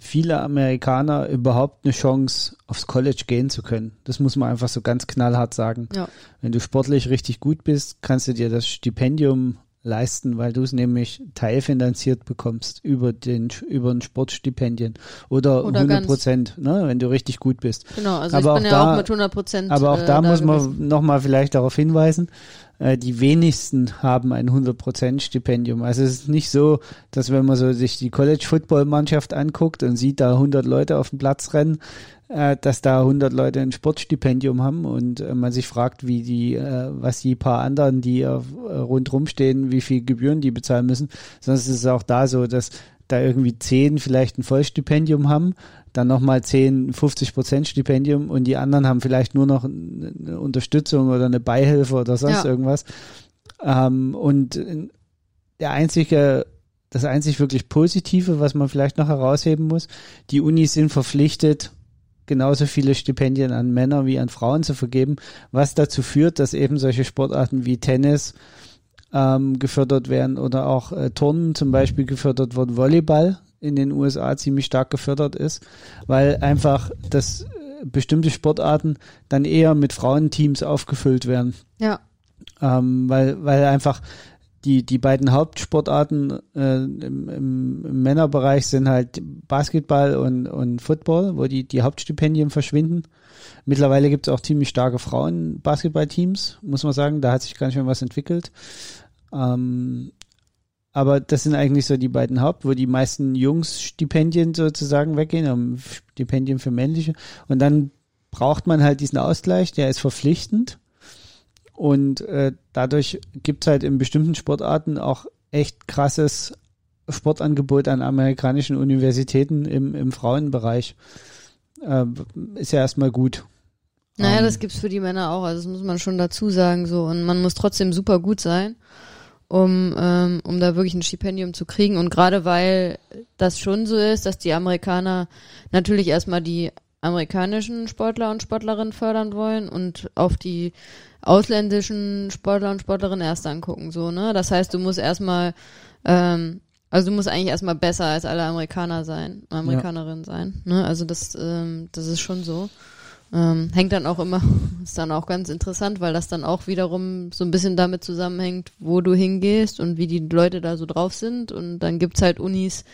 viele Amerikaner überhaupt eine Chance, aufs College gehen zu können. Das muss man einfach so ganz knallhart sagen. Ja. Wenn du sportlich richtig gut bist, kannst du dir das Stipendium leisten, weil du es nämlich teilfinanziert bekommst über den über ein Sportstipendien oder, Oder 100 ganz. Prozent, ne, wenn du richtig gut bist. Genau, also Aber ich bin auch ja da- auch mit 100 Prozent. Aber auch äh, da muss gewesen. man nochmal vielleicht darauf hinweisen, äh, die wenigsten haben ein 100% Stipendium. Also es ist nicht so, dass wenn man so sich die College-Football-Mannschaft anguckt und sieht da 100 Leute auf dem Platz rennen, dass da 100 Leute ein Sportstipendium haben und äh, man sich fragt, wie die, äh, was die paar anderen, die äh, rundrum stehen, wie viel Gebühren die bezahlen müssen. Sonst ist es auch da so, dass da irgendwie zehn vielleicht ein Vollstipendium haben, dann nochmal 10, 50 Prozent Stipendium und die anderen haben vielleicht nur noch eine Unterstützung oder eine Beihilfe oder sonst Ja. irgendwas. Ähm, und der einzige, das einzig wirklich Positive, was man vielleicht noch herausheben muss, die Unis sind verpflichtet, genauso viele Stipendien an Männer wie an Frauen zu vergeben, was dazu führt, dass eben solche Sportarten wie Tennis ähm, gefördert werden oder auch äh, Turnen zum Beispiel gefördert wird, Volleyball in den USA ziemlich stark gefördert ist, weil einfach das äh, bestimmte Sportarten dann eher mit Frauenteams aufgefüllt werden. Ja, ähm, weil, weil einfach die, die beiden Hauptsportarten äh, im, im, Männerbereich sind halt Basketball und, und Football, wo die, die Hauptstipendien verschwinden. Mittlerweile gibt es auch ziemlich starke Frauen-Basketballteams, muss man sagen. Da hat sich ganz schön was entwickelt. Ähm, aber das sind eigentlich so die beiden Haupt, wo die meisten Jungs Stipendien sozusagen weggehen, um Stipendien für männliche. Und dann braucht man halt diesen Ausgleich, der ist verpflichtend. Und äh, dadurch gibt's halt in bestimmten Sportarten auch echt krasses Sportangebot an amerikanischen Universitäten im, im Frauenbereich. Äh, ist ja erstmal gut. naja, Ähm, das gibt's für die Männer auch, also das muss man schon dazu sagen so und man muss trotzdem super gut sein, um ähm, um da wirklich ein Stipendium zu kriegen und gerade weil das schon so ist, dass die Amerikaner natürlich erstmal die amerikanischen Sportler und Sportlerinnen fördern wollen und auf die ausländischen Sportler und Sportlerinnen erst angucken, so, ne? Das heißt, du musst erstmal, ähm, also du musst eigentlich erstmal besser als alle Amerikaner sein, Amerikanerinnen sein, ne? Also das, ähm, das ist schon so. Ähm, hängt dann auch immer, ist dann auch ganz interessant, weil das dann auch wiederum so ein bisschen damit zusammenhängt, wo du hingehst und wie die Leute da so drauf sind. Und dann gibt's halt Unis,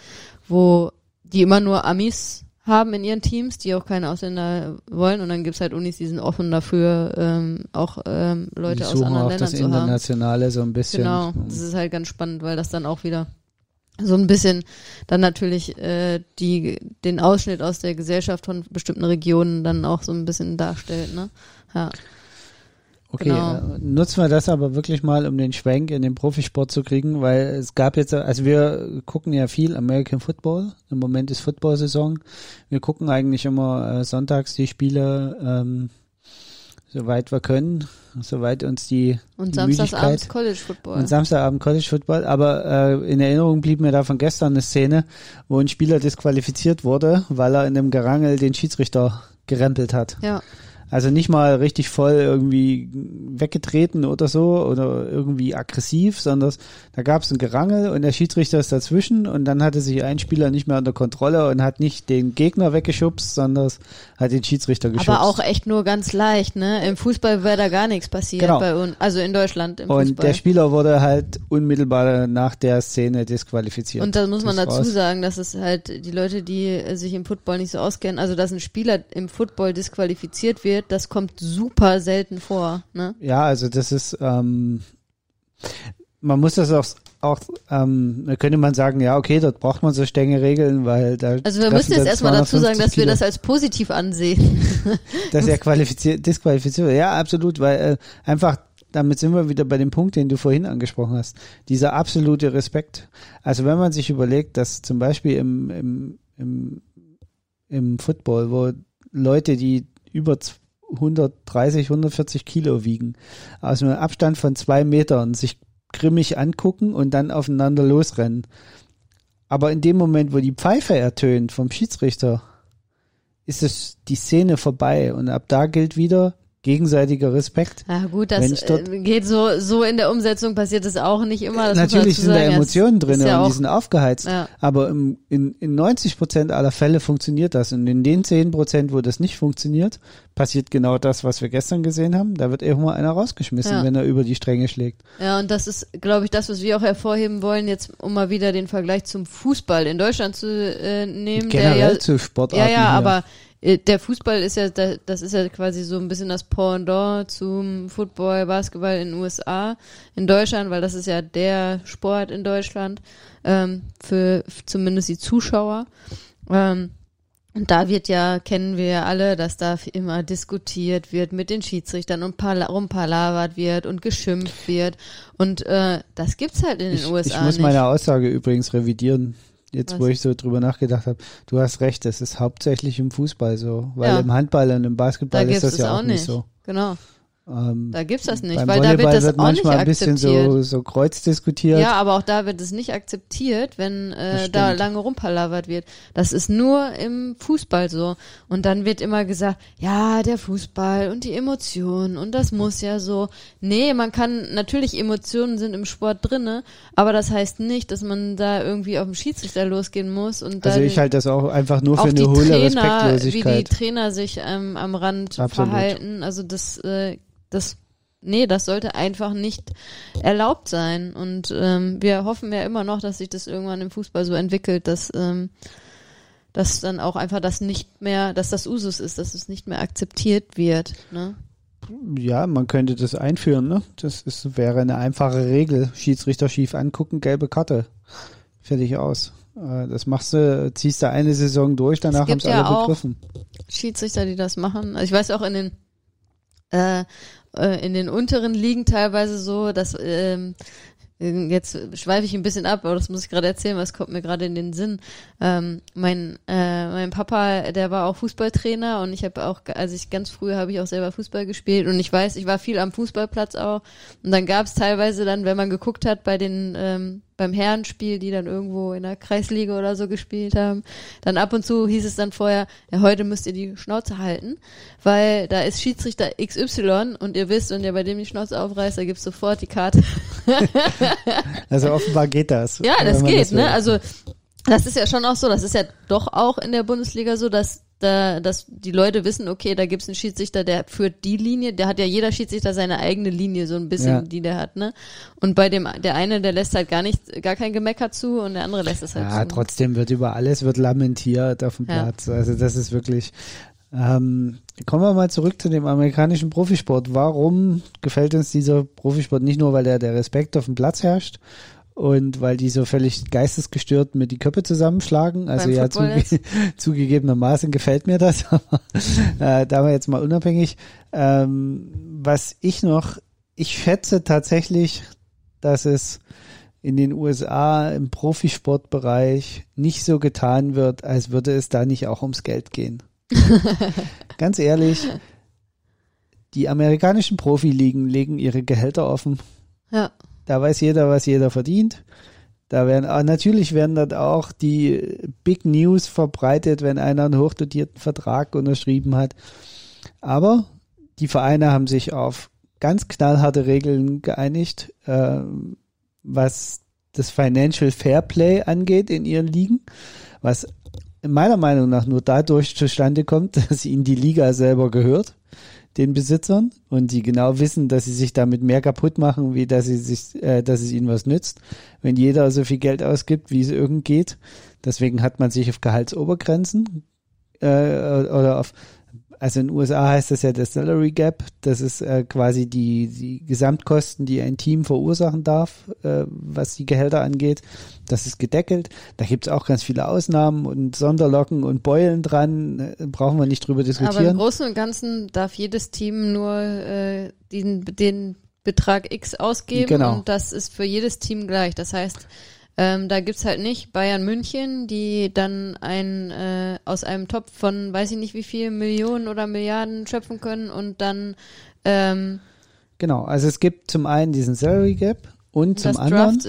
wo die immer nur Amis haben in ihren Teams, die auch keine Ausländer wollen. Und dann gibt's halt Unis, die sind offen dafür, ähm, auch ähm, Leute aus anderen auch Ländern das zu haben. Internationale so ein bisschen. Genau, das ist halt ganz spannend, weil das dann auch wieder so ein bisschen dann natürlich äh, die den Ausschnitt aus der Gesellschaft von bestimmten Regionen dann auch so ein bisschen darstellt, ne? Ja. Okay, Genau. äh, nutzen wir das aber wirklich mal, um den Schwenk in den Profisport zu kriegen, weil es gab jetzt, also wir gucken ja viel American Football. Im Moment ist Football-Saison. Wir gucken eigentlich immer äh, sonntags die Spiele, ähm, soweit wir können, soweit uns die, Und abends College Football. und Samstagabend College Football. Aber äh, in Erinnerung blieb mir da von gestern eine Szene, wo ein Spieler disqualifiziert wurde, weil er in einem Gerangel den Schiedsrichter gerempelt hat. ja, Also nicht mal richtig voll irgendwie weggetreten oder so oder irgendwie aggressiv, sondern da gab es ein Gerangel und der Schiedsrichter ist dazwischen und dann hatte sich ein Spieler nicht mehr unter Kontrolle und hat nicht den Gegner weggeschubst, sondern hat den Schiedsrichter geschubst. aber auch echt nur ganz leicht, ne? Im Fußball wäre da gar nichts passiert Genau. bei uns, also in Deutschland im und Fußball. der Spieler wurde halt unmittelbar nach der Szene disqualifiziert. Und da muss man dazu raus. sagen, dass es halt die Leute, die sich im Football nicht so auskennen, also dass ein Spieler im Football disqualifiziert wird, das kommt super selten vor. Ne? Ja, also das ist, ähm, man muss das auch, auch ähm, da könnte man sagen, ja, okay, dort braucht man so strenge Regeln, weil da Also wir müssen jetzt erstmal dazu sagen, 250 dass wir Kilo. das als positiv ansehen. dass er qualifiziert, disqualifiziert wird. Ja, absolut, weil äh, einfach damit sind wir wieder bei dem Punkt, den du vorhin angesprochen hast. Dieser absolute Respekt. Also wenn man sich überlegt, dass zum Beispiel im, im, im, im Football, wo Leute, die über 130, 140 Kilo wiegen, aus einem Abstand von zwei Metern. Sich grimmig angucken und dann aufeinander losrennen. Aber in dem Moment, wo die Pfeife ertönt vom Schiedsrichter, ist es die Szene vorbei. Und ab da gilt wieder gegenseitiger Respekt. Ja gut, das äh, geht so, so in der Umsetzung passiert es auch nicht immer. Natürlich sind da Emotionen drin ja und die sind aufgeheizt. Ja. Aber im, in, in 90 Prozent aller Fälle funktioniert das. Und in den 10 Prozent, wo das nicht funktioniert, passiert genau das, was wir gestern gesehen haben. Da wird irgendwo einer rausgeschmissen, ja. wenn er über die Stränge schlägt. Ja, und das ist, glaube ich, das, was wir auch hervorheben wollen, jetzt um mal wieder den Vergleich zum Fußball in Deutschland zu äh, nehmen. Generell der ja, zu Sportarten. Ja, ja, aber äh, der Fußball ist ja, das ist ja quasi so ein bisschen das Pendant zum Football, Basketball in den USA, in Deutschland, weil das ist ja der Sport in Deutschland, ähm, für zumindest die Zuschauer. Ähm, und da wird ja, kennen wir ja alle, dass da immer diskutiert wird mit den Schiedsrichtern und rumpalavert wird und geschimpft wird. Und äh, das gibt's halt in den ich, USA. Ich muss nicht. meine Aussage übrigens revidieren jetzt Was? wo ich so drüber nachgedacht habe, du hast recht, das ist hauptsächlich im Fußball so, weil ja. im Handball und im Basketball da ist das ja auch, auch nicht so. Genau. Ähm, da gibt's das nicht, weil da wird das wird auch manchmal nicht akzeptiert. ein bisschen so, so kreuz diskutiert. Ja, aber auch da wird es nicht akzeptiert, wenn äh, da lange rumpalavert wird. Das ist nur im Fußball so. Und dann wird immer gesagt, ja, der Fußball und die Emotionen und das muss ja so. Nee, man kann, natürlich Emotionen sind im Sport drinne, aber das heißt nicht, dass man da irgendwie auf den Schiedsrichter losgehen muss. Und also ich halte das auch einfach nur für eine hohle Respektlosigkeit. Wie die Trainer sich ähm, am Rand Absolut. verhalten. Also das äh, das nee, das sollte einfach nicht erlaubt sein. Und ähm, wir hoffen ja immer noch, dass sich das irgendwann im Fußball so entwickelt, dass ähm, dass dann auch einfach das nicht mehr, dass das Usus ist, dass es nicht mehr akzeptiert wird. Ne? Ja, man könnte das einführen, ne? Das ist, wäre eine einfache Regel. Schiedsrichter schief angucken, gelbe Karte. Fertig aus. Äh, das machst du, ziehst du eine Saison durch, danach haben es ja alle begriffen. Schiedsrichter, die das machen. Also ich weiß auch in den äh, äh, in den unteren Ligen teilweise so, dass ähm, jetzt schweife ich ein bisschen ab, aber das muss ich gerade erzählen, was kommt mir gerade in den Sinn. Ähm, mein äh, mein Papa, der war auch Fußballtrainer und ich habe auch, als ich ganz früh habe ich auch selber Fußball gespielt und ich weiß, ich war viel am Fußballplatz auch und dann gab es teilweise dann, wenn man geguckt hat bei den ähm, beim Herrenspiel, die dann irgendwo in der Kreisliga oder so gespielt haben. Dann ab und zu hieß es dann vorher, ja, heute müsst ihr die Schnauze halten, weil da ist Schiedsrichter XY und ihr wisst, wenn ihr bei dem die Schnauze aufreißt, da gibt's sofort die Karte. also offenbar geht das. Ja, das geht, das ne? Also das ist ja schon auch so, das ist ja doch auch in der Bundesliga so, dass da, dass die Leute wissen, okay, da gibt's einen Schiedsrichter, der führt die Linie, der hat ja jeder Schiedsrichter seine eigene Linie, so ein bisschen, ja. die der hat, ne? Und bei dem, der eine, der lässt halt gar nicht, gar kein Gemecker zu und der andere lässt es halt ja, zu. trotzdem wird über alles wird lamentiert auf dem ja. Platz. Also das ist wirklich, ähm, kommen wir mal zurück zu dem amerikanischen Profisport. Warum gefällt uns dieser Profisport nicht nur, weil der, der Respekt auf dem Platz herrscht, und weil die so völlig geistesgestört mit die Köpfe zusammenschlagen. Also ja, zuge zugegebenermaßen gefällt mir das, aber äh, da war jetzt mal unabhängig. Ähm, was ich noch, ich schätze tatsächlich, dass es in den USA im Profisportbereich nicht so getan wird, als würde es da nicht auch ums Geld gehen. Ganz ehrlich, die amerikanischen Profiligen legen ihre Gehälter offen. Ja. Da weiß jeder, was jeder verdient. Da werden ah, natürlich werden dort auch die Big News verbreitet, wenn einer einen hochdotierten Vertrag unterschrieben hat. Aber die Vereine haben sich auf ganz knallharte Regeln geeinigt, äh, was das Financial Fair Play angeht in ihren Ligen, was meiner Meinung nach nur dadurch zustande kommt, dass ihnen die Liga selber gehört den Besitzern und die genau wissen, dass sie sich damit mehr kaputt machen, wie dass sie sich, äh, dass es ihnen was nützt, wenn jeder so viel Geld ausgibt, wie es irgend geht. Deswegen hat man sich auf Gehaltsobergrenzen äh, oder auf also in den USA heißt das ja der Salary Gap. Das ist äh, quasi die, die Gesamtkosten, die ein Team verursachen darf, äh, was die Gehälter angeht. Das ist gedeckelt. Da gibt's auch ganz viele Ausnahmen und Sonderlocken und Beulen dran. Brauchen wir nicht drüber diskutieren. Aber im Großen und Ganzen darf jedes Team nur äh, den, den Betrag X ausgeben genau. und das ist für jedes Team gleich. Das heißt, ähm, da gibt's halt nicht Bayern München, die dann ein äh, aus einem Topf von weiß ich nicht wie viel Millionen oder Milliarden schöpfen können und dann ähm, Genau, also es gibt zum einen diesen Salary Gap und zum das anderen.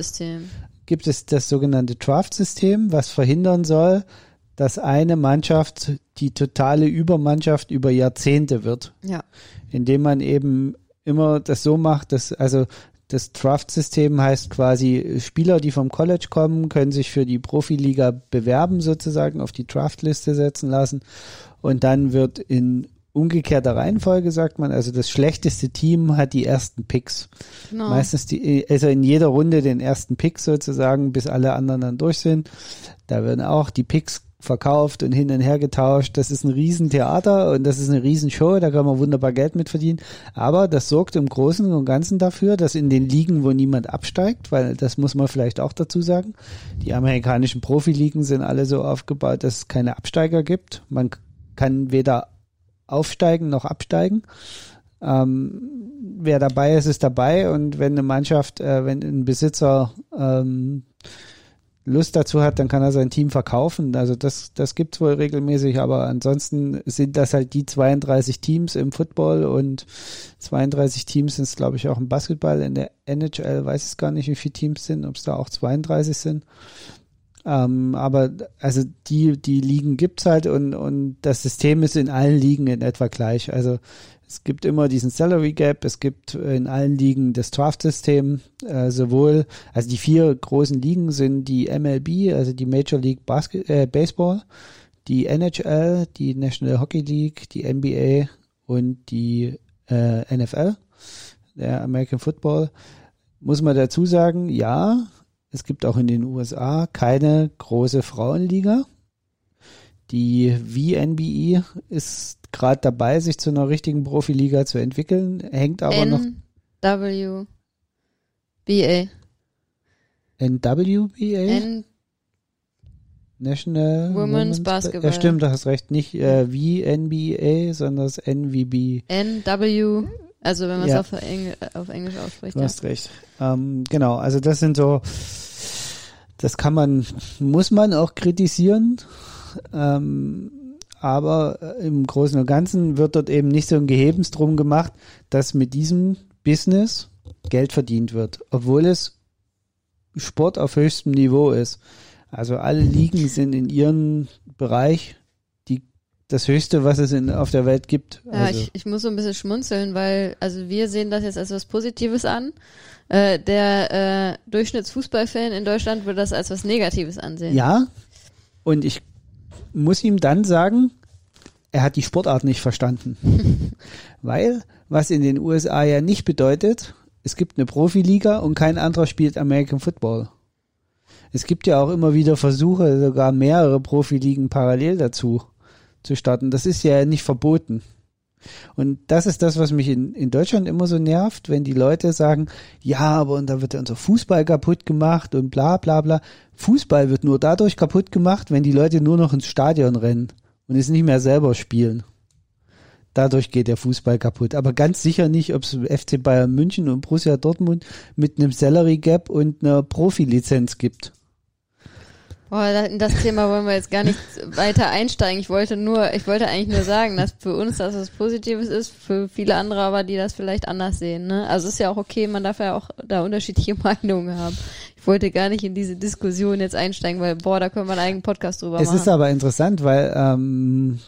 Gibt es das sogenannte Draft-System, was verhindern soll, dass eine Mannschaft die totale Übermannschaft über Jahrzehnte wird. Ja. Indem man eben immer das so macht, dass, also das Draft-System heißt quasi, Spieler, die vom College kommen, können sich für die Profiliga bewerben sozusagen, auf die Draftliste setzen lassen und dann wird in umgekehrter Reihenfolge, sagt man, also das schlechteste Team hat die ersten Picks. Genau. Meistens die, also in jeder Runde den ersten Pick sozusagen, bis alle anderen dann durch sind. Da werden auch die Picks verkauft und hin und her getauscht. Das ist ein Riesentheater und das ist eine Riesenshow, da kann man wunderbar Geld mit verdienen. Aber das sorgt im Großen und Ganzen dafür, dass in den Ligen, wo niemand absteigt, weil das muss man vielleicht auch dazu sagen, die amerikanischen Profiligen sind alle so aufgebaut, dass es keine Absteiger gibt. Man kann weder aufsteigen noch absteigen. Ähm, wer dabei ist, ist dabei und wenn eine Mannschaft, äh, wenn ein Besitzer ähm, Lust dazu hat, dann kann er sein Team verkaufen. Also das, das gibt's wohl regelmäßig, aber ansonsten sind das halt die 32 Teams im Football und 32 Teams sind es, glaube ich, auch im Basketball. In der NHL weiß ich gar nicht, wie viele Teams sind, ob es da auch 32 sind. Ähm, aber also die, die Ligen gibt's halt und, und das System ist in allen Ligen in etwa gleich. Also es gibt immer diesen Salary Gap, es gibt in allen Ligen das Draft-System, äh, sowohl, also die vier großen Ligen sind die MLB, also die Major League Basket, äh, Baseball, die NHL, die National Hockey League, die NBA und die äh, NFL, der American Football. Muss man dazu sagen, ja, es gibt auch in den USA keine große Frauenliga. Die VNBE ist gerade dabei, sich zu einer richtigen Profiliga zu entwickeln, hängt aber noch NW. BA. NWBA, N National Women's Ba- Basketball. Ja, stimmt, du hast recht, nicht äh, VNBA, sondern das NVB. NW. Also wenn man es Ja. auf, Engl auf Englisch ausspricht. Du Ja. hast recht. Ähm, genau, also das sind so, das kann man, muss man auch kritisieren. Ähm, aber äh, im Großen und Ganzen wird dort eben nicht so ein Gehebens drum gemacht, dass mit diesem Business Geld verdient wird, obwohl es Sport auf höchstem Niveau ist. Also alle Ligen sind in ihrem Bereich das Höchste, was es in, auf der Welt gibt. Ja, also, ich, ich muss so ein bisschen schmunzeln, weil, also wir sehen das jetzt als was Positives an. Äh, der äh, Durchschnittsfußballfan in Deutschland würde das als was Negatives ansehen. Ja, und ich muss ihm dann sagen, er hat die Sportart nicht verstanden. Weil, was in den USA ja nicht bedeutet, es gibt eine Profiliga und kein anderer spielt American Football. Es gibt ja auch immer wieder Versuche, sogar mehrere Profiligen parallel dazu zu starten. Das ist ja nicht verboten. Und das ist das, was mich in, in Deutschland immer so nervt, wenn die Leute sagen, ja, aber und da wird ja unser Fußball kaputt gemacht und bla bla bla. Fußball wird nur dadurch kaputt gemacht, wenn die Leute nur noch ins Stadion rennen und es nicht mehr selber spielen. Dadurch geht der Fußball kaputt. Aber ganz sicher nicht, ob es FC Bayern München und Borussia Dortmund mit einem Salary Gap und einer Profilizenz gibt. Boah, in das Thema wollen wir jetzt gar nicht weiter einsteigen. Ich wollte nur, ich wollte eigentlich nur sagen, dass für uns das was Positives ist, für viele andere aber, die das vielleicht anders sehen. Ne? Also ist ja auch okay, man darf ja auch da unterschiedliche Meinungen haben. Ich wollte gar nicht in diese Diskussion jetzt einsteigen, weil boah, da können wir einen eigenen Podcast drüber Es machen. ist aber interessant, weil ähm,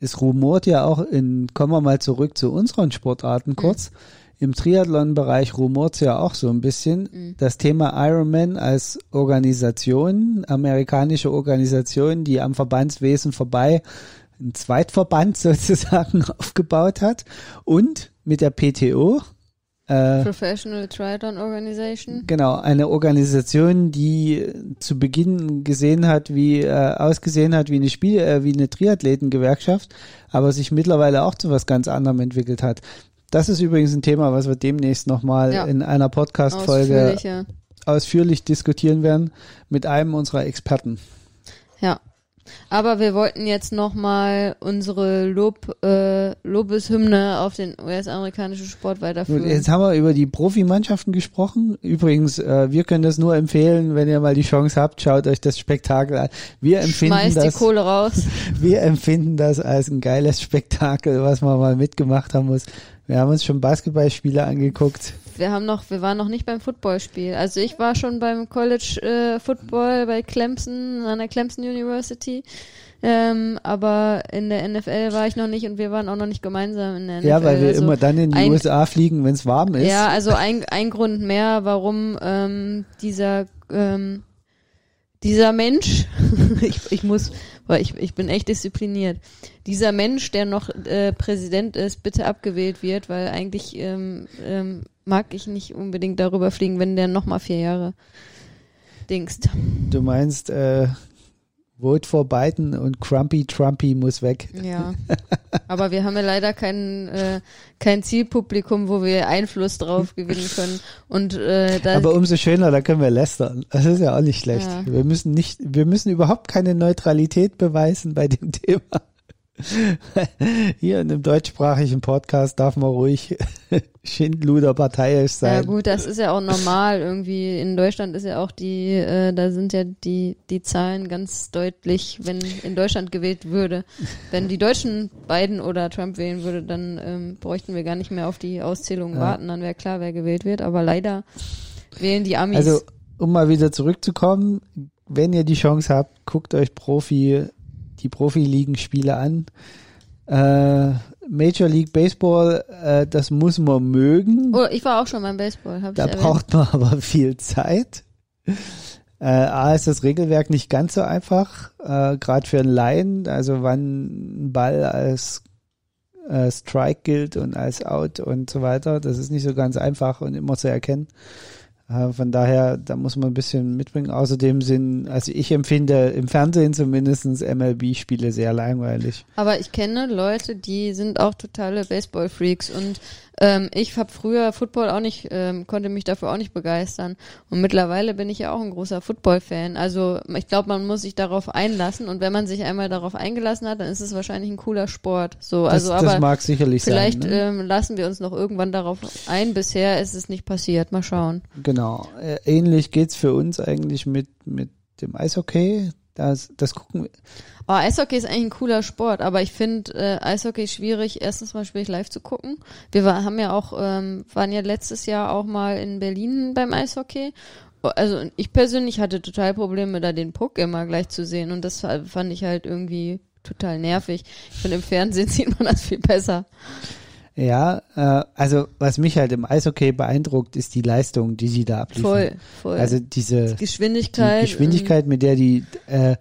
es rumort ja auch in, kommen wir mal zurück zu unseren Sportarten kurz. Im Triathlon-Bereich rumort ja auch so ein bisschen. Mhm. Das Thema Ironman als Organisation, amerikanische Organisation, die am Verbandswesen vorbei einen Zweitverband sozusagen aufgebaut hat und mit der PTO, äh, Professional Triathlon Organization. Genau, eine Organisation, die zu Beginn gesehen hat, wie äh, ausgesehen hat wie eine Spiel, äh, wie eine Triathletengewerkschaft, aber sich mittlerweile auch zu was ganz anderem entwickelt hat. Das ist übrigens ein Thema, was wir demnächst nochmal Ja. in einer Podcast-Folge ausführlich diskutieren werden mit einem unserer Experten. Ja. Aber wir wollten jetzt nochmal unsere Lob, äh, Lobeshymne auf den US-amerikanischen Sport weiterführen. jetzt haben wir über die Profimannschaften gesprochen. Übrigens, äh, wir können das nur empfehlen, wenn ihr mal die Chance habt, schaut euch das Spektakel an. Wir empfinden Schmeißt die das Kohle raus. Wir empfinden das als ein geiles Spektakel, was man mal mitgemacht haben muss. Wir haben uns schon Basketballspiele angeguckt. Wir haben noch, wir waren noch nicht beim Footballspiel. Also ich war schon beim College äh, Football bei Clemson, an der Clemson University. Ähm, aber in der NFL war ich noch nicht und wir waren auch noch nicht gemeinsam in der NFL. Ja, weil wir also immer dann in die ein- USA fliegen, wenn es warm ist. Ja, also ein, ein Grund mehr, warum ähm, dieser ähm, dieser Mensch, ich, ich muss, weil ich, ich bin echt diszipliniert, dieser Mensch, der noch äh, Präsident ist, bitte abgewählt wird, weil eigentlich ähm, ähm, mag ich nicht unbedingt darüber fliegen, wenn der noch mal vier Jahre dingst. Du meinst, äh, Vote for Biden und Crumpy Trumpy muss weg. Ja, aber wir haben ja leider kein, äh, kein Zielpublikum, wo wir Einfluss drauf gewinnen können. Und äh, Aber umso schöner, da können wir lästern. Das ist ja auch nicht schlecht. Ja. Wir müssen nicht, wir müssen überhaupt keine Neutralität beweisen bei dem Thema. Hier in einem deutschsprachigen Podcast darf man ruhig Schindluder parteiisch Ja sein. gut, das ist ja auch normal irgendwie. In Deutschland ist ja auch die, äh, da sind ja die, die Zahlen ganz deutlich, wenn in Deutschland gewählt würde. Wenn die Deutschen Biden oder Trump wählen würde, dann ähm, bräuchten wir gar nicht mehr auf die Auszählung Ja. warten, dann wäre klar, wer gewählt wird. Aber leider wählen die Amis. Also, um mal wieder zurückzukommen, wenn ihr die Chance habt, guckt euch Profi, die Profiligen-Spiele an. Äh, Major League Baseball, äh, das muss man mögen. oh, ich war auch schon beim Baseball, hab Da braucht man aber viel Zeit. Äh, A ist das Regelwerk nicht ganz so einfach, äh, gerade für einen Laien, also wann ein Ball als äh, Strike gilt und als Out und so weiter. Das ist nicht so ganz einfach und immer zu erkennen. Von daher, da muss man ein bisschen mitbringen. Außerdem sind, also ich empfinde im Fernsehen zumindestens MLB-Spiele sehr langweilig. Aber ich kenne Leute, die sind auch totale Baseball-Freaks und ähm, ich habe früher Football auch nicht, ähm, konnte mich dafür auch nicht begeistern und mittlerweile bin ich ja auch ein großer Football-Fan. Also ich glaube, man muss sich darauf einlassen und wenn man sich einmal darauf eingelassen hat, dann ist es wahrscheinlich ein cooler Sport. So, also das aber mag sicherlich vielleicht sein. Ne? ähm, lassen wir uns noch irgendwann darauf ein. Bisher ist es nicht passiert. Mal schauen. Genau. Äh, Ähnlich geht's für uns eigentlich mit, mit dem Eishockey. Das, das gucken wir. Oh, Eishockey ist eigentlich ein cooler Sport, aber ich finde äh, Eishockey schwierig, erstens mal schwierig live zu gucken. Wir war, haben ja auch, ähm, waren ja letztes Jahr auch mal in Berlin beim Eishockey. Oh, Also ich persönlich hatte total Probleme, da den Puck immer gleich zu sehen und das fa- fand ich halt irgendwie total nervig. Ich finde, im Fernsehen sieht man das viel besser. Ja, äh, also was mich halt im Eishockey beeindruckt, ist die Leistung, die sie da abliefern. Voll, voll. Also diese die Geschwindigkeit, Geschwindigkeit, mit der die äh,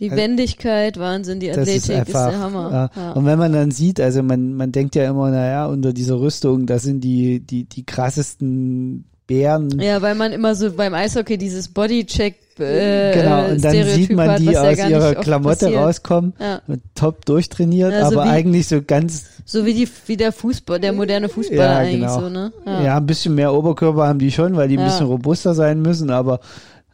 die also- Wendigkeit, Wahnsinn, die das Athletik ist einfach der Hammer. Ja. Ja. und wenn man dann sieht, also man man denkt ja immer, naja, unter dieser Rüstung, das sind die die die krassesten Bären. Ja, weil man immer so beim Eishockey dieses Bodycheck äh, genau, und dann Stereotyp sieht man hat, die ja aus gar ihrer Klamotte passiert. rauskommen, Ja. top durchtrainiert, Ja, so aber wie- eigentlich so ganz So wie die wie der Fußball, der moderne Fußballer Ja, eigentlich genau. so, ne? Ja. ein bisschen mehr Oberkörper haben die schon, weil die ein Ja. bisschen robuster sein müssen, aber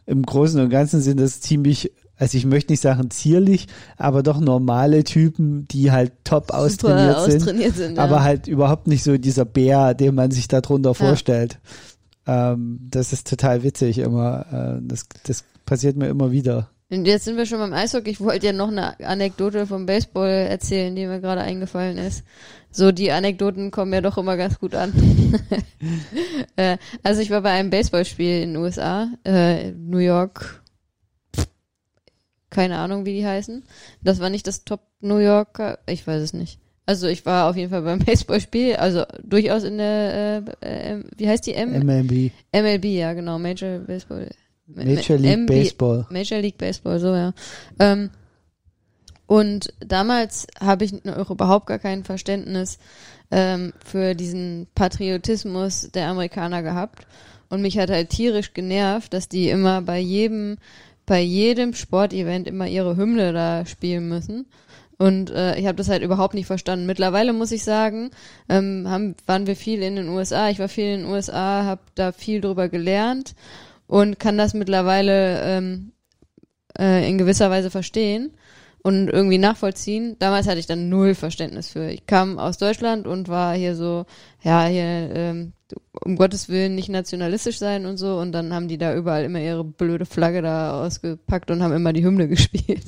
im Großen und Ganzen sind das ziemlich, also ich möchte nicht sagen zierlich, aber doch normale Typen, die halt top austrainiert Super sind, austrainiert sind. ja. aber halt überhaupt nicht so dieser Bär, den man sich darunter vorstellt. Ähm, das ist total witzig immer. Äh, das, das passiert mir immer wieder. Und jetzt sind wir schon beim Eishockey. Ich wollte ja noch eine Anekdote vom Baseball erzählen, die mir gerade eingefallen ist. So, die Anekdoten kommen ja doch immer ganz gut an. äh, also ich war bei einem Baseballspiel in den USA, äh, New York, keine Ahnung, wie die heißen. Das war nicht das Top New Yorker, ich weiß es nicht. Also ich war auf jeden Fall beim Baseballspiel, also durchaus in der, äh, äh, wie heißt die M? MLB, MLB, ja genau, Major Baseball. Major League MB Baseball. Major League Baseball, so ja. Ähm, und damals habe ich noch überhaupt gar kein Verständnis ähm, für diesen Patriotismus der Amerikaner gehabt. Und mich hat halt tierisch genervt, dass die immer bei jedem, bei jedem Sportevent immer ihre Hymne da spielen müssen. Und äh, ich habe das halt überhaupt nicht verstanden. Mittlerweile muss ich sagen, ähm, haben, waren wir viel in den USA. Ich war viel in den USA, habe da viel drüber gelernt und kann das mittlerweile ähm, äh, in gewisser Weise verstehen und irgendwie nachvollziehen. Damals hatte ich dann null Verständnis für. Ich kam aus Deutschland und war hier so, ja, hier, ähm, um Gottes Willen nicht nationalistisch sein und so. Und dann haben die da überall immer ihre blöde Flagge da ausgepackt und haben immer die Hymne gespielt.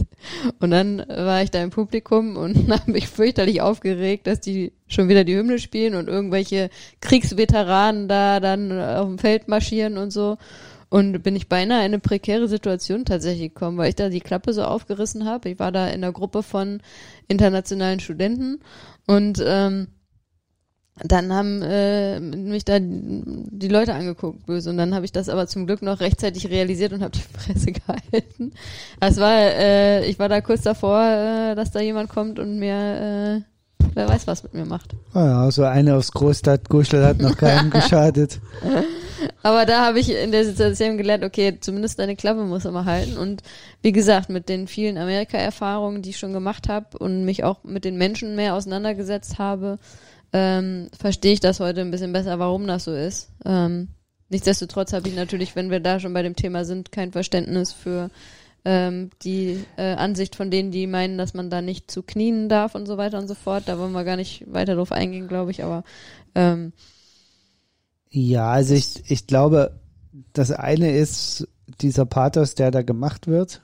Und dann war ich da im Publikum und habe mich fürchterlich aufgeregt, dass die schon wieder die Hymne spielen und irgendwelche Kriegsveteranen da dann auf dem Feld marschieren und so. Und bin ich beinahe in eine prekäre Situation tatsächlich gekommen, weil ich da die Klappe so aufgerissen habe. Ich war da in einer Gruppe von internationalen Studenten und ähm, dann haben äh, mich da die Leute angeguckt böse und dann habe ich das aber zum Glück noch rechtzeitig realisiert und habe die Fresse gehalten. Es war, äh, ich war da kurz davor, äh, dass da jemand kommt und mir, äh, wer weiß was mit mir macht. Ah ja, so eine aus Großstadt Guschel hat noch keinem geschadet. Aber da habe ich in der Situation gelernt, okay, zumindest deine Klappe muss immer halten. Und wie gesagt, mit den vielen Amerika-Erfahrungen, die ich schon gemacht habe und mich auch mit den Menschen mehr auseinandergesetzt habe, ähm, verstehe ich das heute ein bisschen besser, warum das so ist. Ähm, nichtsdestotrotz habe ich natürlich, wenn wir da schon bei dem Thema sind, kein Verständnis für ähm, die äh, Ansicht von denen, die meinen, dass man da nicht zu knien darf und so weiter und so fort. Da wollen wir gar nicht weiter drauf eingehen, glaube ich, aber ähm, ja, also ich, ich glaube, das eine ist dieser Pathos, der da gemacht wird.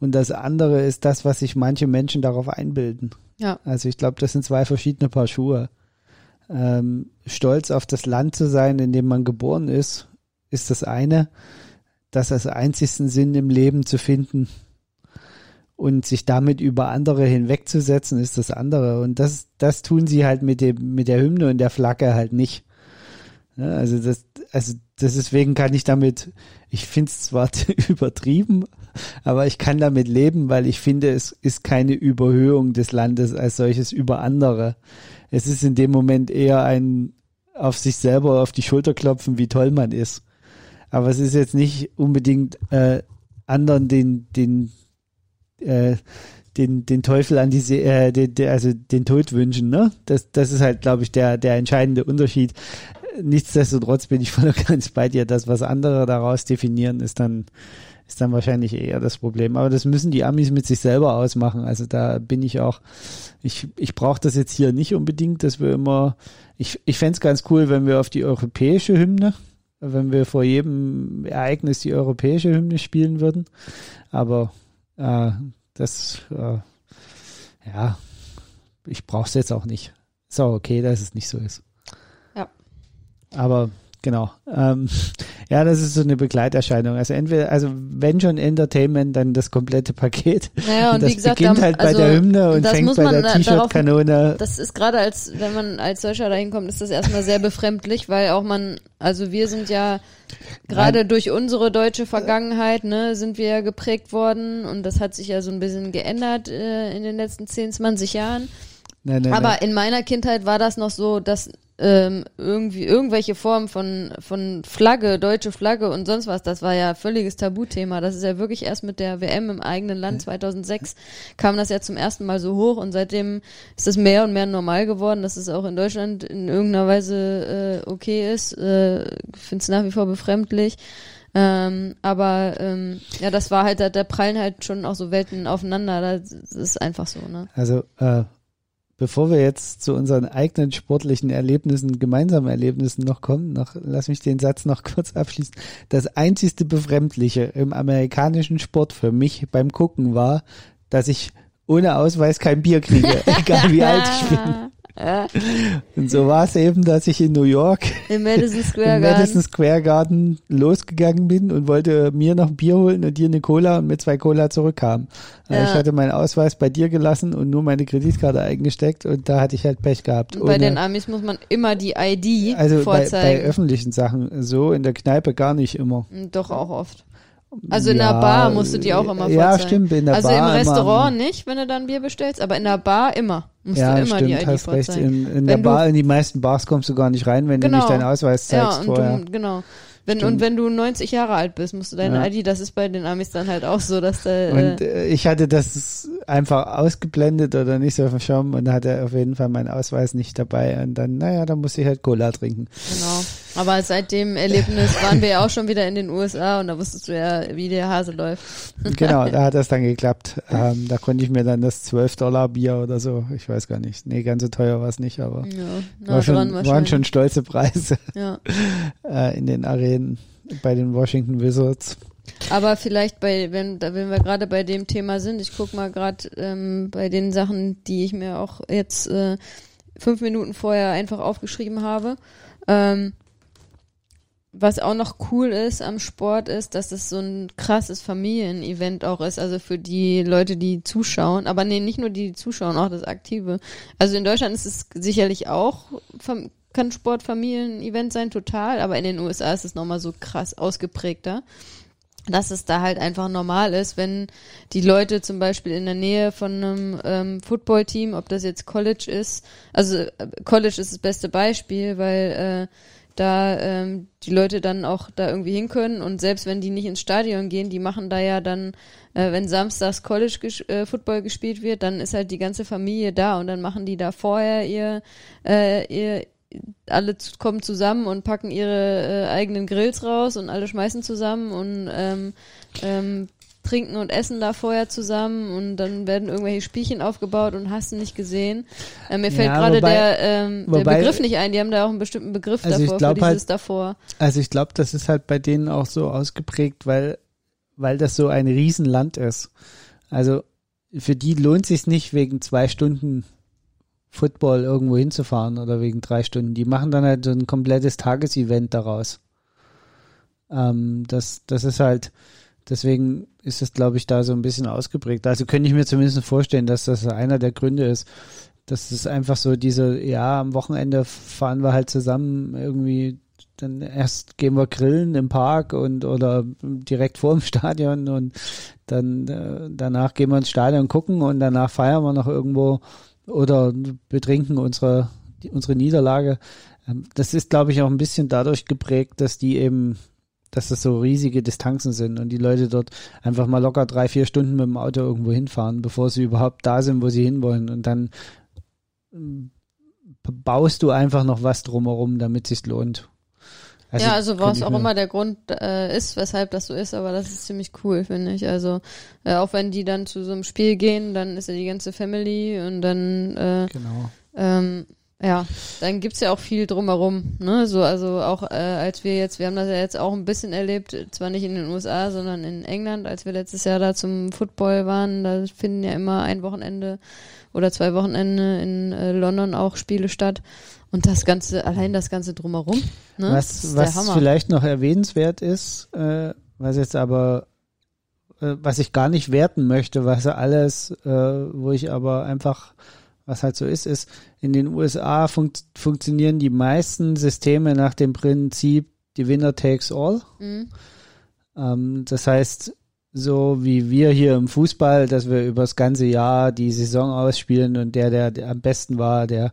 Und das andere ist das, was sich manche Menschen darauf einbilden. Ja. Also ich glaube, das sind zwei verschiedene Paar Schuhe. Ähm, stolz auf das Land zu sein, in dem man geboren ist, ist das eine. Das als einzigsten Sinn im Leben zu finden und sich damit über andere hinwegzusetzen, ist das andere. Und das, das tun sie halt mit dem, mit der Hymne und der Flagge halt nicht. Ja, also das, also deswegen kann ich damit, ich finde es zwar übertrieben, aber ich kann damit leben, weil ich finde, es ist keine Überhöhung des Landes als solches über andere. Es ist in dem Moment eher ein auf sich selber auf die Schulter klopfen, wie toll man ist. Aber es ist jetzt nicht unbedingt äh, anderen den den äh, den den Teufel an die See, äh, den, also den Tod wünschen, ne? Das das ist halt, glaube ich, der der entscheidende Unterschied. Nichtsdestotrotz bin ich voll und ganz bei dir. Das, was andere daraus definieren, ist dann ist dann wahrscheinlich eher das Problem. Aber das müssen die Amis mit sich selber ausmachen. Also da bin ich auch, ich, ich brauche das jetzt hier nicht unbedingt, dass wir immer, ich, ich fände es ganz cool, wenn wir auf die europäische Hymne, wenn wir vor jedem Ereignis die europäische Hymne spielen würden. Aber äh, das, äh, ja, ich brauche es jetzt auch nicht. Auch okay, dass es nicht so ist. Aber Genau. Ähm, ja, das ist so eine Begleiterscheinung. Also entweder, also wenn schon Entertainment, dann das komplette Paket. Naja, und, das wie gesagt, beginnt halt also, bei der Hymne und fängt bei der darauf- T-Shirt-Kanone. Das ist gerade als, wenn man als solcher dahin kommt, ist das erstmal sehr befremdlich, weil auch man, also wir sind ja gerade durch unsere deutsche Vergangenheit, ne, sind wir ja geprägt worden und das hat sich ja so ein bisschen geändert äh, in den letzten 10, 20 Jahren. Nein, nein, Aber nein. in meiner Kindheit war das noch so, dass ähm, irgendwie irgendwelche Formen von von Flagge, deutsche Flagge und sonst was, das war ja völliges Tabuthema. Das ist ja wirklich erst mit der WM im eigenen Land 2006 kam das ja zum ersten Mal so hoch und seitdem ist das mehr und mehr normal geworden, dass es auch in Deutschland in irgendeiner Weise äh, okay ist. Äh, Finde es nach wie vor befremdlich. Ähm, aber ähm, ja, das war halt, da, da prallen halt schon auch so Welten aufeinander. Das ist einfach so, ne? Also, äh, bevor wir jetzt zu unseren eigenen sportlichen Erlebnissen, gemeinsamen Erlebnissen noch kommen, noch, lass mich den Satz noch kurz abschließen. Das einzigste Befremdliche im amerikanischen Sport für mich beim Gucken war, dass ich ohne Ausweis kein Bier kriege, egal wie alt ich bin. Und so war es eben, dass ich in New York Im Madison Square im Garden. Madison Square Garden losgegangen bin und wollte mir noch ein Bier holen und dir eine Cola und mit zwei Cola zurückkam. Also Ja. Ich hatte meinen Ausweis bei dir gelassen und nur meine Kreditkarte eingesteckt und da hatte ich halt Pech gehabt. Und bei Ohne- den Amis muss man immer die ID also bei, bei vorzeigen. öffentlichen Sachen so, in der Kneipe gar nicht immer. Doch auch oft. Also in Ja, der Bar musst du die auch immer vorzeigen. Ja, stimmt, in der also Bar im immer. Restaurant nicht, wenn du dann Bier bestellst, aber in der Bar immer. Musst ja, du immer stimmt, die ID hast recht. vorzeigen. In, in der du- Bar, in die meisten Bars kommst du gar nicht rein, wenn du Genau. nicht deinen Ausweis Ja, zeigst und vorher. du, genau. Wenn, Stimmt. und wenn du 90 Jahre alt bist, musst du deine Ja. ID, das ist bei den Amis dann halt auch so, dass da, Und äh, äh, ich hatte das einfach ausgeblendet oder nicht so auf dem Schirm und hatte auf jeden Fall meinen Ausweis nicht dabei. Und dann, naja, dann musste ich halt Cola trinken. genau. Aber seit dem Erlebnis waren wir ja auch schon wieder in den USA und da wusstest du ja, wie der Hase läuft. Genau, da hat das dann geklappt. Ähm, da konnte ich mir dann das 12 Dollar Bier oder so, ich weiß gar nicht. Nee, ganz so teuer war es nicht, aber Ja, war schon, waren schon stolze Preise Ja. äh, in den Arenen bei den Washington Wizards. Aber vielleicht bei, wenn, da- wenn wir gerade bei dem Thema sind, ich guck mal gerade ähm, bei den Sachen, die ich mir auch jetzt äh, fünf Minuten vorher einfach aufgeschrieben habe. Ähm, was auch noch cool ist am Sport ist, dass es so ein krasses Familienevent auch ist, also für die Leute, die zuschauen, aber nee, nicht nur die, die zuschauen, auch das Aktive. Also in Deutschland ist es sicherlich auch, kann Sport Familienevent sein, total, aber in den USA ist es nochmal so krass ausgeprägter dass es da halt einfach normal ist, wenn die Leute zum Beispiel in der Nähe von einem ähm, Footballteam, ob das jetzt College ist, also äh, College ist das beste Beispiel, weil äh, da ähm, die Leute dann auch da irgendwie hin können. Und selbst wenn die nicht ins Stadion gehen, die machen da ja dann, äh, wenn samstags College ges äh, Football gespielt wird, dann ist halt die ganze Familie da und dann machen die da vorher ihr, äh, ihr alle kommen zusammen und packen ihre äh, eigenen Grills raus und alle schmeißen zusammen und ähm, ähm, trinken und essen da vorher zusammen und dann werden irgendwelche Spielchen aufgebaut und hast du nicht gesehen. Äh, mir fällt ja, gerade der, ähm, der wobei, Begriff nicht ein, die haben da auch einen bestimmten Begriff also davor, für dieses halt, davor. Also ich glaube, das ist halt bei denen auch so ausgeprägt, weil, weil das so ein Riesenland ist. Also für die lohnt sich nicht wegen zwei Stunden Football irgendwo hinzufahren oder wegen drei Stunden. Die machen dann halt so ein komplettes Tagesevent daraus. Ähm, das, das ist halt, deswegen ist es, glaube ich, da so ein bisschen ausgeprägt. Also könnte ich mir zumindest vorstellen, dass das einer der Gründe ist. dass es einfach so diese, ja, am Wochenende fahren wir halt zusammen irgendwie, dann erst gehen wir grillen im Park und oder direkt vor dem Stadion und dann äh, danach gehen wir ins Stadion gucken und danach feiern wir noch irgendwo oder betrinken unsere, unsere Niederlage. Ähm, das ist, glaube ich, auch ein bisschen dadurch geprägt, dass die eben dass das so riesige Distanzen sind und die Leute dort einfach mal locker drei, vier Stunden mit dem Auto irgendwo hinfahren, bevor sie überhaupt da sind, wo sie hinwollen. Und dann ähm, baust du einfach noch was drumherum, damit es sich lohnt. Also ja, also was auch immer der Grund äh, ist, weshalb das so ist, aber das ist ziemlich cool, finde ich. Also äh, auch wenn die dann zu so einem Spiel gehen, dann ist ja die ganze Family und dann äh, genau. ähm, ja, dann gibt's ja auch viel drumherum, ne? So, also auch äh, als wir jetzt, wir haben das ja jetzt auch ein bisschen erlebt, zwar nicht in den USA, sondern in England, als wir letztes Jahr da zum Football waren, da finden ja immer ein Wochenende oder zwei Wochenende in äh, London auch Spiele statt. Und das Ganze, allein das Ganze drumherum, ne? Was, was vielleicht noch erwähnenswert ist, äh, was jetzt aber äh, was ich gar nicht werten möchte, was alles, äh, wo ich aber einfach was halt so ist, ist, in den USA fun funktionieren die meisten Systeme nach dem Prinzip, die Winner takes all. Mhm. Ähm, das heißt, so wie wir hier im Fußball, dass wir über das ganze Jahr die Saison ausspielen und der, der, der am besten war, der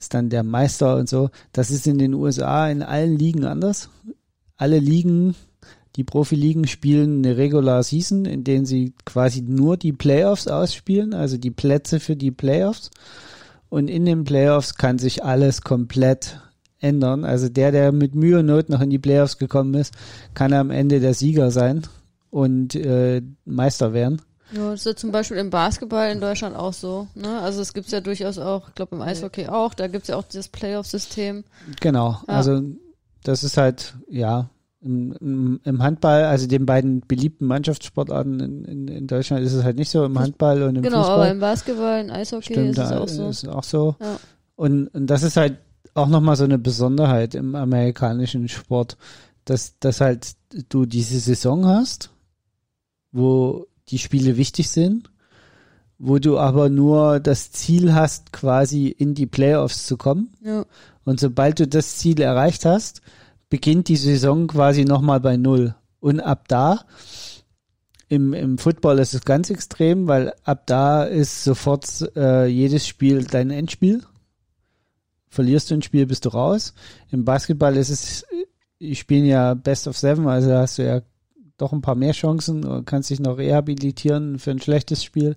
ist dann der Meister und so. Das ist in den USA in allen Ligen anders. Alle Ligen die Profiligen spielen eine Regular Season, in denen sie quasi nur die Playoffs ausspielen, also die Plätze für die Playoffs. Und in den Playoffs kann sich alles komplett ändern. Also der, der mit Mühe und Not noch in die Playoffs gekommen ist, kann am Ende der Sieger sein und äh, Meister werden. Ja, das ist ja zum Beispiel im Basketball in Deutschland auch so. Ne? Also es gibt ja durchaus auch, ich glaube im Eishockey auch, da gibt es ja auch dieses Playoff-System. Genau, ja. also das ist halt, ja, im, im, Handball, also den beiden beliebten Mannschaftssportarten in, in, in, Deutschland ist es halt nicht so, im Handball und im genau, Fußball. Genau, aber im Basketball, im Eishockey Stimmt, ist es auch so. Ist auch so. Ja. Und, und das ist halt auch nochmal so eine Besonderheit im amerikanischen Sport, dass, dass halt du diese Saison hast, wo die Spiele wichtig sind, wo du aber nur das Ziel hast, quasi in die Playoffs zu kommen. Ja. Und sobald du das Ziel erreicht hast, beginnt die Saison quasi nochmal bei Null. Und ab da, im, im Football ist es ganz extrem, weil ab da ist sofort äh, jedes Spiel dein Endspiel. Verlierst du ein Spiel, bist du raus. Im Basketball ist es, ich spiele ja Best of Seven, also hast du ja doch ein paar mehr Chancen und kannst dich noch rehabilitieren für ein schlechtes Spiel,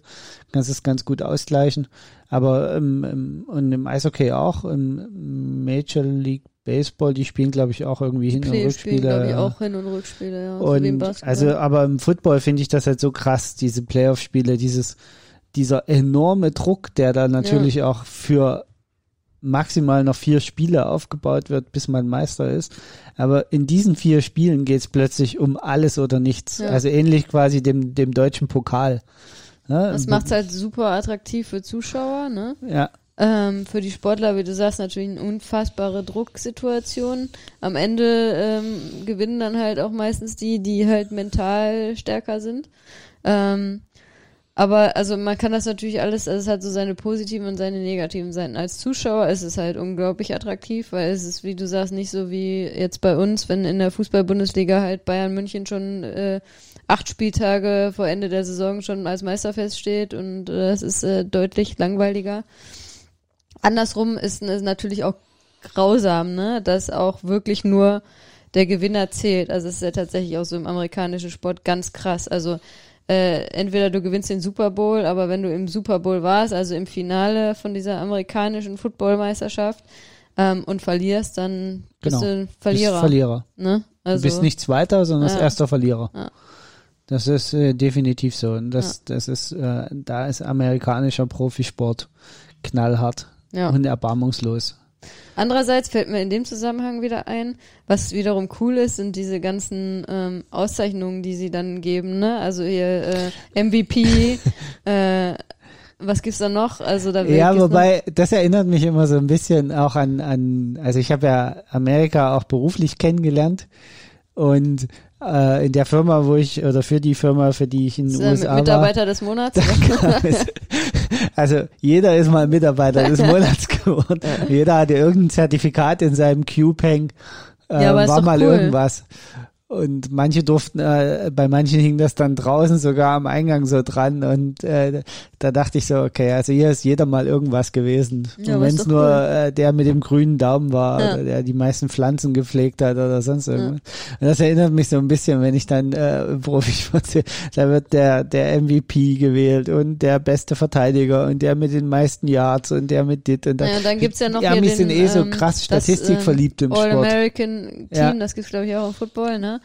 kannst es ganz gut ausgleichen. Aber im, und im Eishockey auch, im Major League Baseball, die spielen, glaube ich, auch irgendwie Hin- und Rückspiele. glaube ich, auch Hin- und Rückspiele, ja. Und so also, aber im Football finde ich das halt so krass, diese Playoff-Spiele, dieses, dieser enorme Druck, der da natürlich ja. auch für maximal noch vier Spiele aufgebaut wird, bis man Meister ist. Aber in diesen vier Spielen geht es plötzlich um alles oder nichts. Ja. Also ähnlich quasi dem, dem deutschen Pokal. Ja, das macht es halt super attraktiv für Zuschauer, ne? Ja. Ähm, für die Sportler, wie du sagst, natürlich eine unfassbare Drucksituation. Am Ende ähm, gewinnen dann halt auch meistens die, die halt mental stärker sind. Ähm, aber also man kann das natürlich alles, also es hat so seine positiven und seine negativen Seiten. Als Zuschauer ist es halt unglaublich attraktiv, weil es ist, wie du sagst, nicht so wie jetzt bei uns, wenn in der Fußball-Bundesliga halt Bayern München schon äh, acht Spieltage vor Ende der Saison schon als Meister feststeht und äh, es ist äh, deutlich langweiliger. Andersrum ist es natürlich auch grausam, ne, dass auch wirklich nur der Gewinner zählt. Also es ist ja tatsächlich auch so im amerikanischen Sport ganz krass. Also äh, entweder du gewinnst den Super Bowl, aber wenn du im Super Bowl warst, also im Finale von dieser amerikanischen Footballmeisterschaft ähm, und verlierst, dann bist Genau. du ein Verlierer. Bist Verlierer. Ne? Also, du bist nicht Zweiter, sondern Ja. erster Verlierer. Ja. Das ist äh, definitiv so. Und das, das ist, äh, da ist amerikanischer Profisport knallhart ja. und erbarmungslos. Andererseits fällt mir in dem Zusammenhang wieder ein, was wiederum cool ist, sind diese ganzen ähm, Auszeichnungen, die sie dann geben, ne? Also ihr äh, MVP, äh, was gibt's da noch? Also da Ja, wobei, das erinnert mich immer so ein bisschen auch an, an also ich habe ja Amerika auch beruflich kennengelernt und äh, in der Firma, wo ich, oder für die Firma, für die ich in den USA war, Mitarbeiter des Monats. es- also jeder ist mal Mitarbeiter des Monats geworden. Jeder hatte irgendein Zertifikat in seinem Cube hängen, äh, Ja, war mal cool. irgendwas. Und manche durften, äh, bei manchen hing das dann draußen sogar am Eingang so dran und äh, da dachte ich so, okay, also hier ist jeder mal irgendwas gewesen. Ja, und wenn es nur cool. äh, der mit dem grünen Daumen war Ja. oder der die meisten Pflanzen gepflegt hat oder sonst irgendwas. Und das erinnert mich so ein bisschen, wenn ich dann äh, sehe, da wird der, der MVP gewählt und der beste Verteidiger und der mit den meisten Yards und der mit dit und das. Ja, und dann gibt's ja noch die hier Amis den, sind eh so ähm, krass das, statistikverliebt im Sport. All-American Team, Ja. das gibt's glaube ich auch im Football, ne?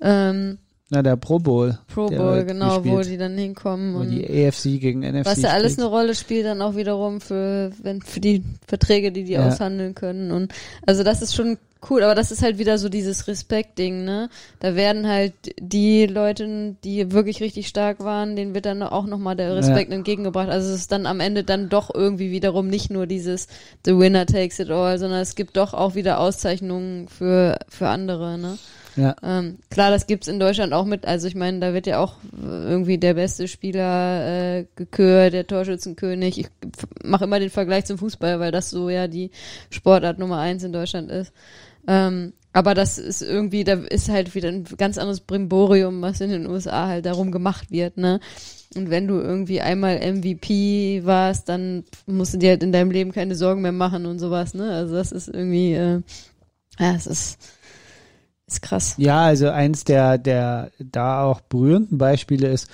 Ähm, Na, der Pro Bowl. Pro Bowl, genau, wo gespielt, die dann hinkommen wo und die AFC gegen NFC was ja alles spielt. eine Rolle spielt dann auch wiederum für wenn für die Verträge, die die Ja. aushandeln können und also das ist schon cool, aber das ist halt wieder so dieses Respekt-Ding, ne? Da werden halt die Leute, die wirklich richtig stark waren, denen wird dann auch nochmal der Respekt entgegengebracht. Also es ist dann am Ende dann doch irgendwie wiederum nicht nur dieses The Winner takes it all, sondern es gibt doch auch wieder Auszeichnungen für für andere, ne? Ja. Ähm, klar, das gibt's in Deutschland auch mit. Also ich meine, da wird ja auch äh, irgendwie der beste Spieler äh, gekürt, der Torschützenkönig. Ich mache immer den Vergleich zum Fußball, weil das so ja die Sportart Nummer eins in Deutschland ist. Ähm, aber das ist irgendwie, da ist halt wieder ein ganz anderes Brimborium, was in den USA halt darum gemacht wird, ne? Und wenn du irgendwie einmal MVP warst, dann musst du dir halt in deinem Leben keine Sorgen mehr machen und sowas, ne? Also das ist irgendwie, äh, ja, es ist, ist krass. Ja, also eins der, der da auch berührenden Beispiele ist,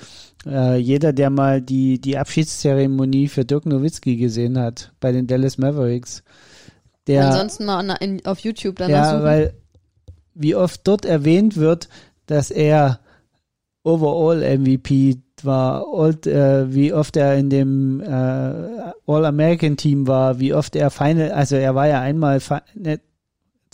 äh, jeder, der mal die, die Abschiedszeremonie für Dirk Nowitzki gesehen hat bei den Dallas Mavericks, der, Ansonsten mal in, auf YouTube dann ja, suchen. weil wie oft dort erwähnt wird, dass er Overall MVP war, und, äh, wie oft er in dem äh, All-American-Team war, wie oft er Final, also er war ja einmal, ne,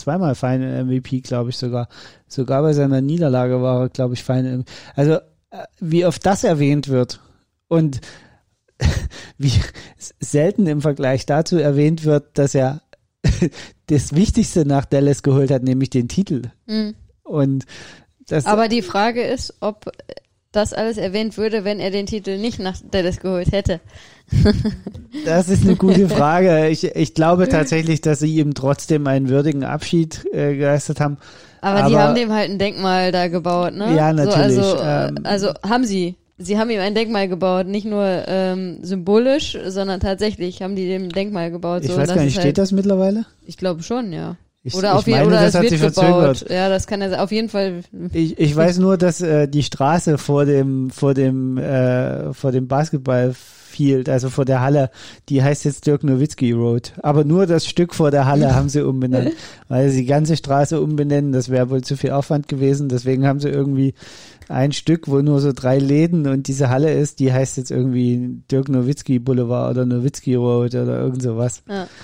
zweimal Final MVP, glaube ich sogar. Sogar bei seiner Niederlage war er, glaube ich, Final MVP. Also äh, wie oft das erwähnt wird und wie selten im Vergleich dazu erwähnt wird, dass er das Wichtigste nach Dallas geholt hat, nämlich den Titel. Mhm. Und das, Aber die Frage ist, ob das alles erwähnt würde, wenn er den Titel nicht nach Dallas geholt hätte. Das ist eine gute Frage. Ich, ich glaube tatsächlich, dass sie ihm trotzdem einen würdigen Abschied äh, geleistet haben. Aber, die Aber- haben dem halt ein Denkmal da gebaut, ne? Ja, natürlich, So, also, ähm, äh, also haben sie. Sie haben ihm ein Denkmal gebaut, nicht nur ähm, symbolisch, sondern tatsächlich haben die dem Denkmal gebaut. Ich so, weiß gar nicht, steht halt, das mittlerweile? Ich glaube schon, ja. Ich, Oder auf jeden oder das es hat wird sich gebaut. verzögert. Ja, das kann ja. Auf jeden Fall. Ich, ich weiß nur, dass äh, die Straße vor dem vor dem äh, vor dem Basketballfield, also vor der Halle, die heißt jetzt Dirk Nowitzki Road. Aber nur das Stück vor der Halle haben sie umbenannt, weil sie die ganze Straße umbenennen, das wäre wohl zu viel Aufwand gewesen. Deswegen haben sie irgendwie ein Stück, wo nur so drei Läden und diese Halle ist, die heißt jetzt irgendwie Dirk Nowitzki Boulevard oder Nowitzki Road oder irgend sowas. Ja.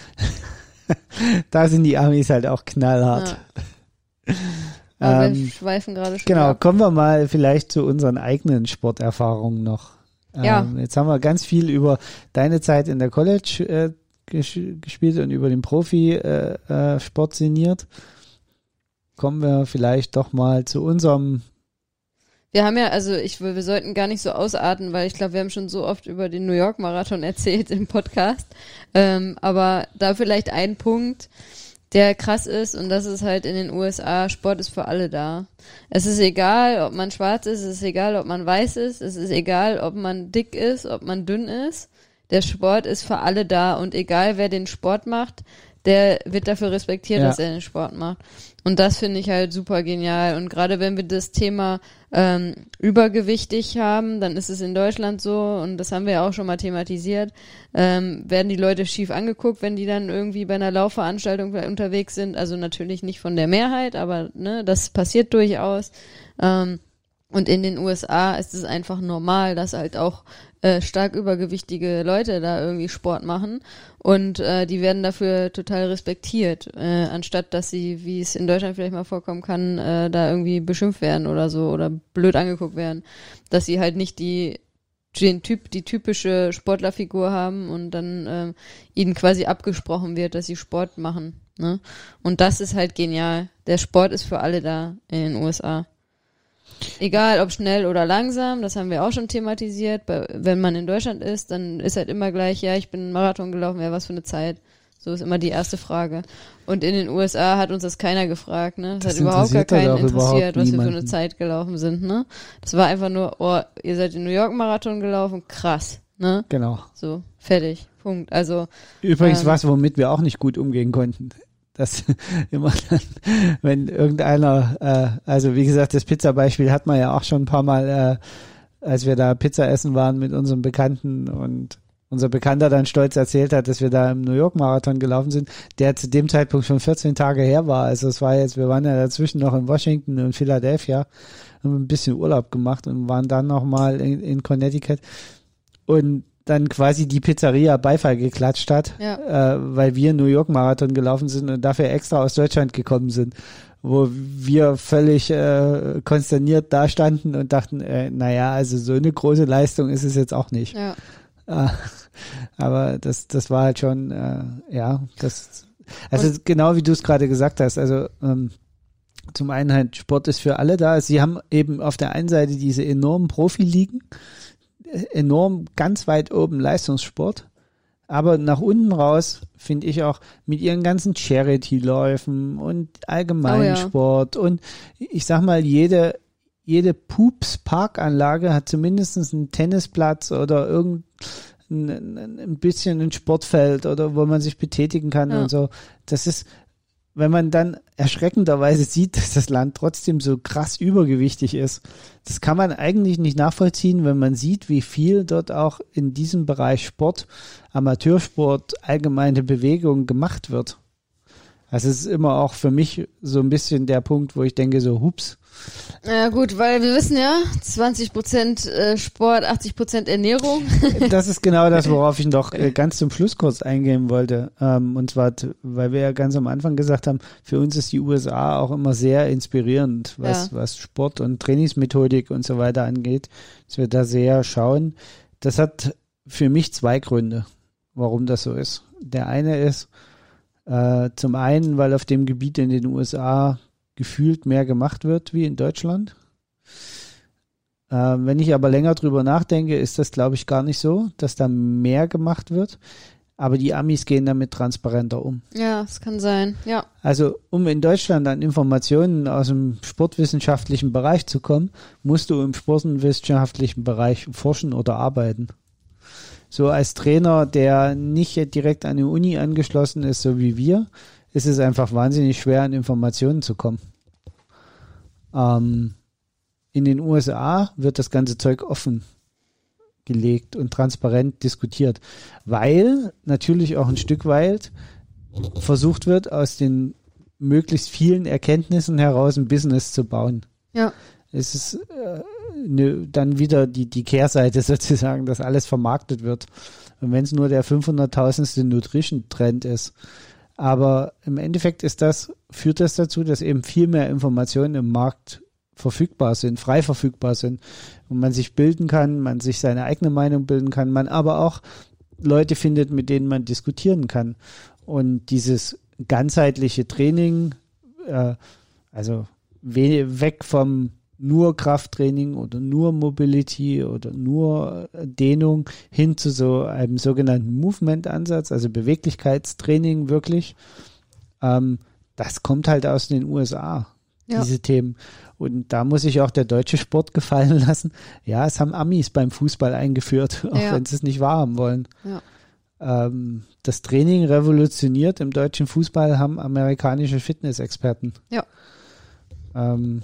Da sind die Amis halt auch knallhart. Ja. Aber wir Ähm, schweifen gerade schon. Genau, ab. kommen wir mal vielleicht zu unseren eigenen Sporterfahrungen noch. Ja. Ähm, jetzt haben wir ganz viel über deine Zeit in der College äh, ges gespielt und über den Profisport äh, äh, sinniert. Kommen wir vielleicht doch mal zu unserem wir haben ja, also ich, wir sollten gar nicht so ausarten, weil ich glaube, wir haben schon so oft über den New York Marathon erzählt im Podcast. Ähm, aber da vielleicht ein Punkt, der krass ist und das ist halt in den USA, Sport ist für alle da. Es ist egal, ob man schwarz ist, es ist egal, ob man weiß ist, es ist egal, ob man dick ist, ob man dünn ist. Der Sport ist für alle da und egal wer den Sport macht, der wird dafür respektiert, ja. dass er den Sport macht. Und das finde ich halt super genial. Und gerade wenn wir das Thema ähm, übergewichtig haben, dann ist es in Deutschland so, und das haben wir ja auch schon mal thematisiert, ähm, werden die Leute schief angeguckt, wenn die dann irgendwie bei einer Laufveranstaltung unterwegs sind. Also natürlich nicht von der Mehrheit, aber ne, das passiert durchaus. Ähm, und in den USA ist es einfach normal, dass halt auch äh, stark übergewichtige Leute da irgendwie Sport machen und äh, die werden dafür total respektiert, äh, anstatt dass sie, wie es in Deutschland vielleicht mal vorkommen kann, äh, da irgendwie beschimpft werden oder so oder blöd angeguckt werden, dass sie halt nicht die den Typ, die typische Sportlerfigur haben und dann äh, ihnen quasi abgesprochen wird, dass sie Sport machen. Ne? Und das ist halt genial. Der Sport ist für alle da in den USA. Egal ob schnell oder langsam, das haben wir auch schon thematisiert. Wenn man in Deutschland ist, dann ist halt immer gleich, ja, ich bin einen Marathon gelaufen, ja, was für eine Zeit. So ist immer die erste Frage. Und in den USA hat uns das keiner gefragt, ne? Das, das hat überhaupt gar keinen interessiert, was wir für eine Zeit gelaufen sind, ne? Das war einfach nur, oh, ihr seid den New York Marathon gelaufen, krass, ne? Genau. So, fertig. Punkt. Also. Übrigens ähm, was, womit wir auch nicht gut umgehen konnten dass immer dann, wenn irgendeiner, äh, also wie gesagt, das Pizza-Beispiel hat man ja auch schon ein paar Mal, äh, als wir da Pizza essen waren mit unserem Bekannten und unser Bekannter dann stolz erzählt hat, dass wir da im New York Marathon gelaufen sind, der zu dem Zeitpunkt schon 14 Tage her war. Also es war jetzt, wir waren ja dazwischen noch in Washington und Philadelphia, haben ein bisschen Urlaub gemacht und waren dann nochmal in, in Connecticut. Und dann quasi die Pizzeria Beifall geklatscht hat, ja. äh, weil wir New York Marathon gelaufen sind und dafür extra aus Deutschland gekommen sind, wo wir völlig äh, konsterniert dastanden und dachten, äh, naja, also so eine große Leistung ist es jetzt auch nicht. Ja. Äh, aber das, das war halt schon, äh, ja, das, also und genau wie du es gerade gesagt hast, also ähm, zum einen halt Sport ist für alle da. Sie haben eben auf der einen Seite diese enormen Profiligen, enorm ganz weit oben Leistungssport. Aber nach unten raus finde ich auch mit ihren ganzen Charity-Läufen und Allgemeinsport oh ja. und ich sag mal, jede, jede Pups-Parkanlage hat zumindest einen Tennisplatz oder irgendein ein bisschen ein Sportfeld oder wo man sich betätigen kann ja. und so. Das ist wenn man dann erschreckenderweise sieht, dass das Land trotzdem so krass übergewichtig ist, das kann man eigentlich nicht nachvollziehen, wenn man sieht, wie viel dort auch in diesem Bereich Sport, Amateursport, allgemeine Bewegung gemacht wird. Also es ist immer auch für mich so ein bisschen der Punkt, wo ich denke so, hups, ja gut, weil wir wissen ja, 20 Prozent äh, Sport, 80 Prozent Ernährung. Das ist genau das, worauf ich noch äh, ganz zum Schluss kurz eingehen wollte. Ähm, und zwar, weil wir ja ganz am Anfang gesagt haben, für uns ist die USA auch immer sehr inspirierend, was, ja. was Sport und Trainingsmethodik und so weiter angeht, dass wir da sehr schauen. Das hat für mich zwei Gründe, warum das so ist. Der eine ist, äh, zum einen, weil auf dem Gebiet in den USA gefühlt mehr gemacht wird wie in Deutschland. Ähm, wenn ich aber länger drüber nachdenke, ist das, glaube ich, gar nicht so, dass da mehr gemacht wird. Aber die Amis gehen damit transparenter um. Ja, es kann sein, ja. Also, um in Deutschland an Informationen aus dem sportwissenschaftlichen Bereich zu kommen, musst du im sportwissenschaftlichen Bereich forschen oder arbeiten. So als Trainer, der nicht direkt an die Uni angeschlossen ist, so wie wir, ist es einfach wahnsinnig schwer, an Informationen zu kommen. Ähm, in den USA wird das ganze Zeug offen gelegt und transparent diskutiert, weil natürlich auch ein Stück weit versucht wird, aus den möglichst vielen Erkenntnissen heraus ein Business zu bauen. Ja. Es ist äh, ne, dann wieder die, die Kehrseite sozusagen, dass alles vermarktet wird. Und wenn es nur der 500.000. Nutrition-Trend ist, aber im Endeffekt ist das, führt das dazu, dass eben viel mehr Informationen im Markt verfügbar sind, frei verfügbar sind und man sich bilden kann, man sich seine eigene Meinung bilden kann, man aber auch Leute findet, mit denen man diskutieren kann. Und dieses ganzheitliche Training, äh, also we weg vom nur Krafttraining oder nur Mobility oder nur Dehnung hin zu so einem sogenannten Movement-Ansatz, also Beweglichkeitstraining wirklich. Ähm, das kommt halt aus den USA, Ja. diese Themen. Und da muss sich auch der deutsche Sport gefallen lassen. Ja, es haben Amis beim Fußball eingeführt, auch Ja. wenn sie es nicht wahrhaben wollen. Ja. Ähm, das Training revolutioniert im deutschen Fußball haben amerikanische Fitnessexperten. Ja. Ähm,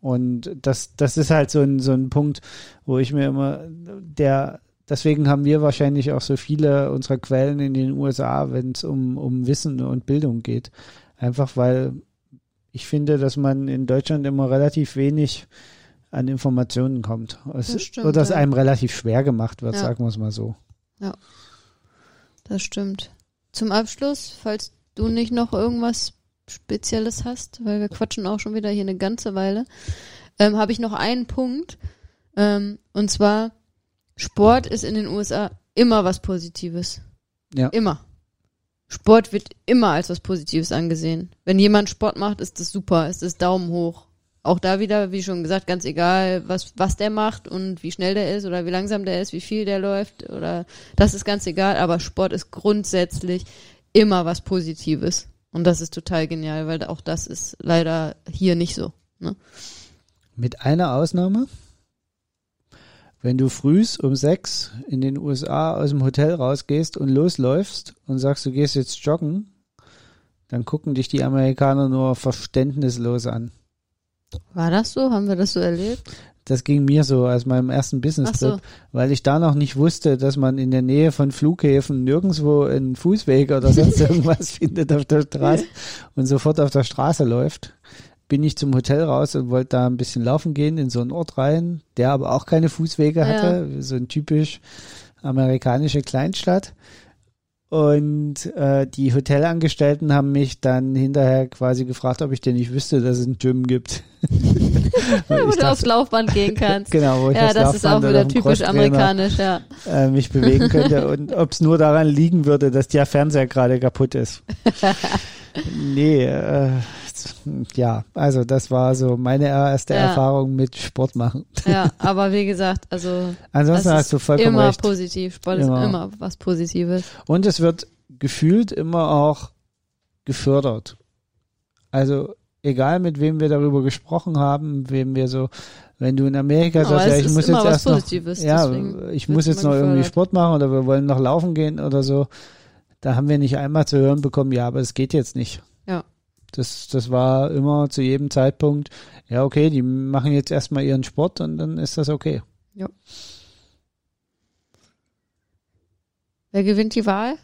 und das, das ist halt so ein, so ein Punkt, wo ich mir immer, der, deswegen haben wir wahrscheinlich auch so viele unserer Quellen in den USA, wenn es um, um Wissen und Bildung geht. Einfach weil ich finde, dass man in Deutschland immer relativ wenig an Informationen kommt. Es, Das stimmt, oder es ja. einem relativ schwer gemacht wird, Ja. sagen wir es mal so. Das stimmt. Zum Abschluss, falls du nicht noch irgendwas Spezielles hast, weil wir quatschen auch schon wieder hier eine ganze Weile, ähm, habe ich noch einen Punkt. Ähm, und zwar, Sport ist in den USA immer was Positives. Ja. Immer. Sport wird immer als was Positives angesehen. Wenn jemand Sport macht, ist das super, ist das Daumen hoch. Auch da wieder, wie schon gesagt, ganz egal, was, was der macht und wie schnell der ist oder wie langsam der ist, wie viel der läuft oder das ist ganz egal, aber Sport ist grundsätzlich immer was Positives. Und das ist total genial, weil auch das ist leider hier nicht so. Ne? Mit einer Ausnahme. Wenn du frühs um sechs in den USA aus dem Hotel rausgehst und losläufst und sagst, du gehst jetzt joggen, dann gucken dich die Amerikaner nur verständnislos an. War das so? Haben wir das so erlebt? Das ging mir so als meinem ersten Business-Trip, so. weil ich da noch nicht wusste, dass man in der Nähe von Flughäfen nirgendwo einen Fußweg oder sonst irgendwas findet auf der Straße und sofort auf der Straße läuft. Bin ich zum Hotel raus und wollte da ein bisschen laufen gehen in so einen Ort rein, der aber auch keine Fußwege hatte, so ein typisch amerikanische Kleinstadt. Und äh, die Hotelangestellten haben mich dann hinterher quasi gefragt, ob ich denn nicht wüsste, dass es ein Gym gibt. Wo du aufs Laufband gehen kannst. genau, wo ich Ja, das ist auch wieder typisch amerikanisch, ja. Äh, mich bewegen könnte und ob es nur daran liegen würde, dass der Fernseher gerade kaputt ist. nee, äh, ja, also das war so meine erste Ja. Erfahrung mit Sport machen. Ja, aber wie gesagt, also Ansonsten das hast du vollkommen immer recht. positiv. Sport Immer. ist immer was Positives. Und es wird gefühlt immer auch gefördert. Also egal mit wem wir darüber gesprochen haben, wem wir so, wenn du in Amerika sagst, ja, ich muss jetzt erst noch, ja, ich muss jetzt noch irgendwie. Sport machen oder wir wollen noch laufen gehen oder so. Da haben wir nicht einmal zu hören bekommen, ja, aber es geht jetzt nicht. Ja. Das, das war immer zu jedem Zeitpunkt, ja, okay, die machen jetzt erstmal ihren Sport und dann ist das okay. Wer gewinnt die Wahl?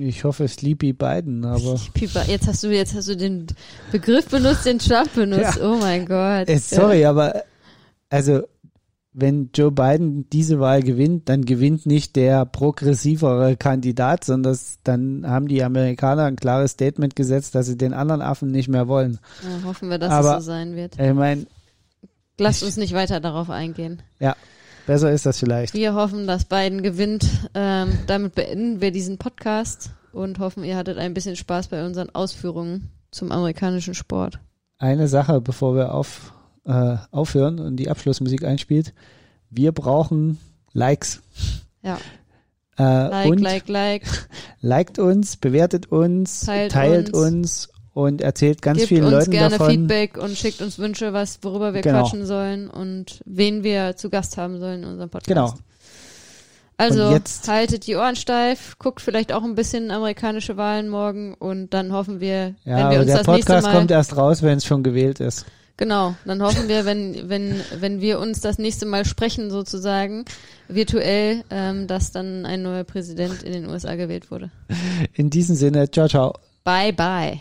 Ich hoffe, Sleepy Biden, aber Jetzt hast du, jetzt hast du den Begriff benutzt, den Trump benutzt. Oh mein Gott. äh, sorry, aber also wenn Joe Biden diese Wahl gewinnt, dann gewinnt nicht der progressivere Kandidat, sondern das, dann haben die Amerikaner ein klares Statement gesetzt, dass sie den anderen Affen nicht mehr wollen. Ja, hoffen wir, dass Aber- es so sein wird. Ich meine, Lasst uns nicht weiter darauf eingehen. Besser ist das vielleicht. Wir hoffen, dass Biden gewinnt. Ähm, damit beenden wir diesen Podcast und hoffen, ihr hattet ein bisschen Spaß bei unseren Ausführungen zum amerikanischen Sport. Eine Sache, bevor wir auf, äh, aufhören und die Abschlussmusik einspielt. Wir brauchen Likes. Ja. Äh, Like, und like, like. liked uns, bewertet uns, Teilt teilt, uns. uns. Und erzählt ganz Gebt vielen uns Leuten gerne davon. Feedback und schickt uns Wünsche, was, worüber wir Genau. quatschen sollen und wen wir zu Gast haben sollen in unserem Podcast. Genau. Also haltet die Ohren steif, guckt vielleicht auch ein bisschen amerikanische Wahlen morgen und dann hoffen wir, Ja, wenn wir uns der das nächste Podcast Mal kommt erst raus, wenn es schon gewählt ist. Genau, dann hoffen wir, wenn, wenn, wenn wir uns das nächste Mal sprechen, sozusagen, virtuell, ähm, dass dann ein neuer Präsident in den USA gewählt wurde. In diesem Sinne, ciao, ciao. Bye, bye.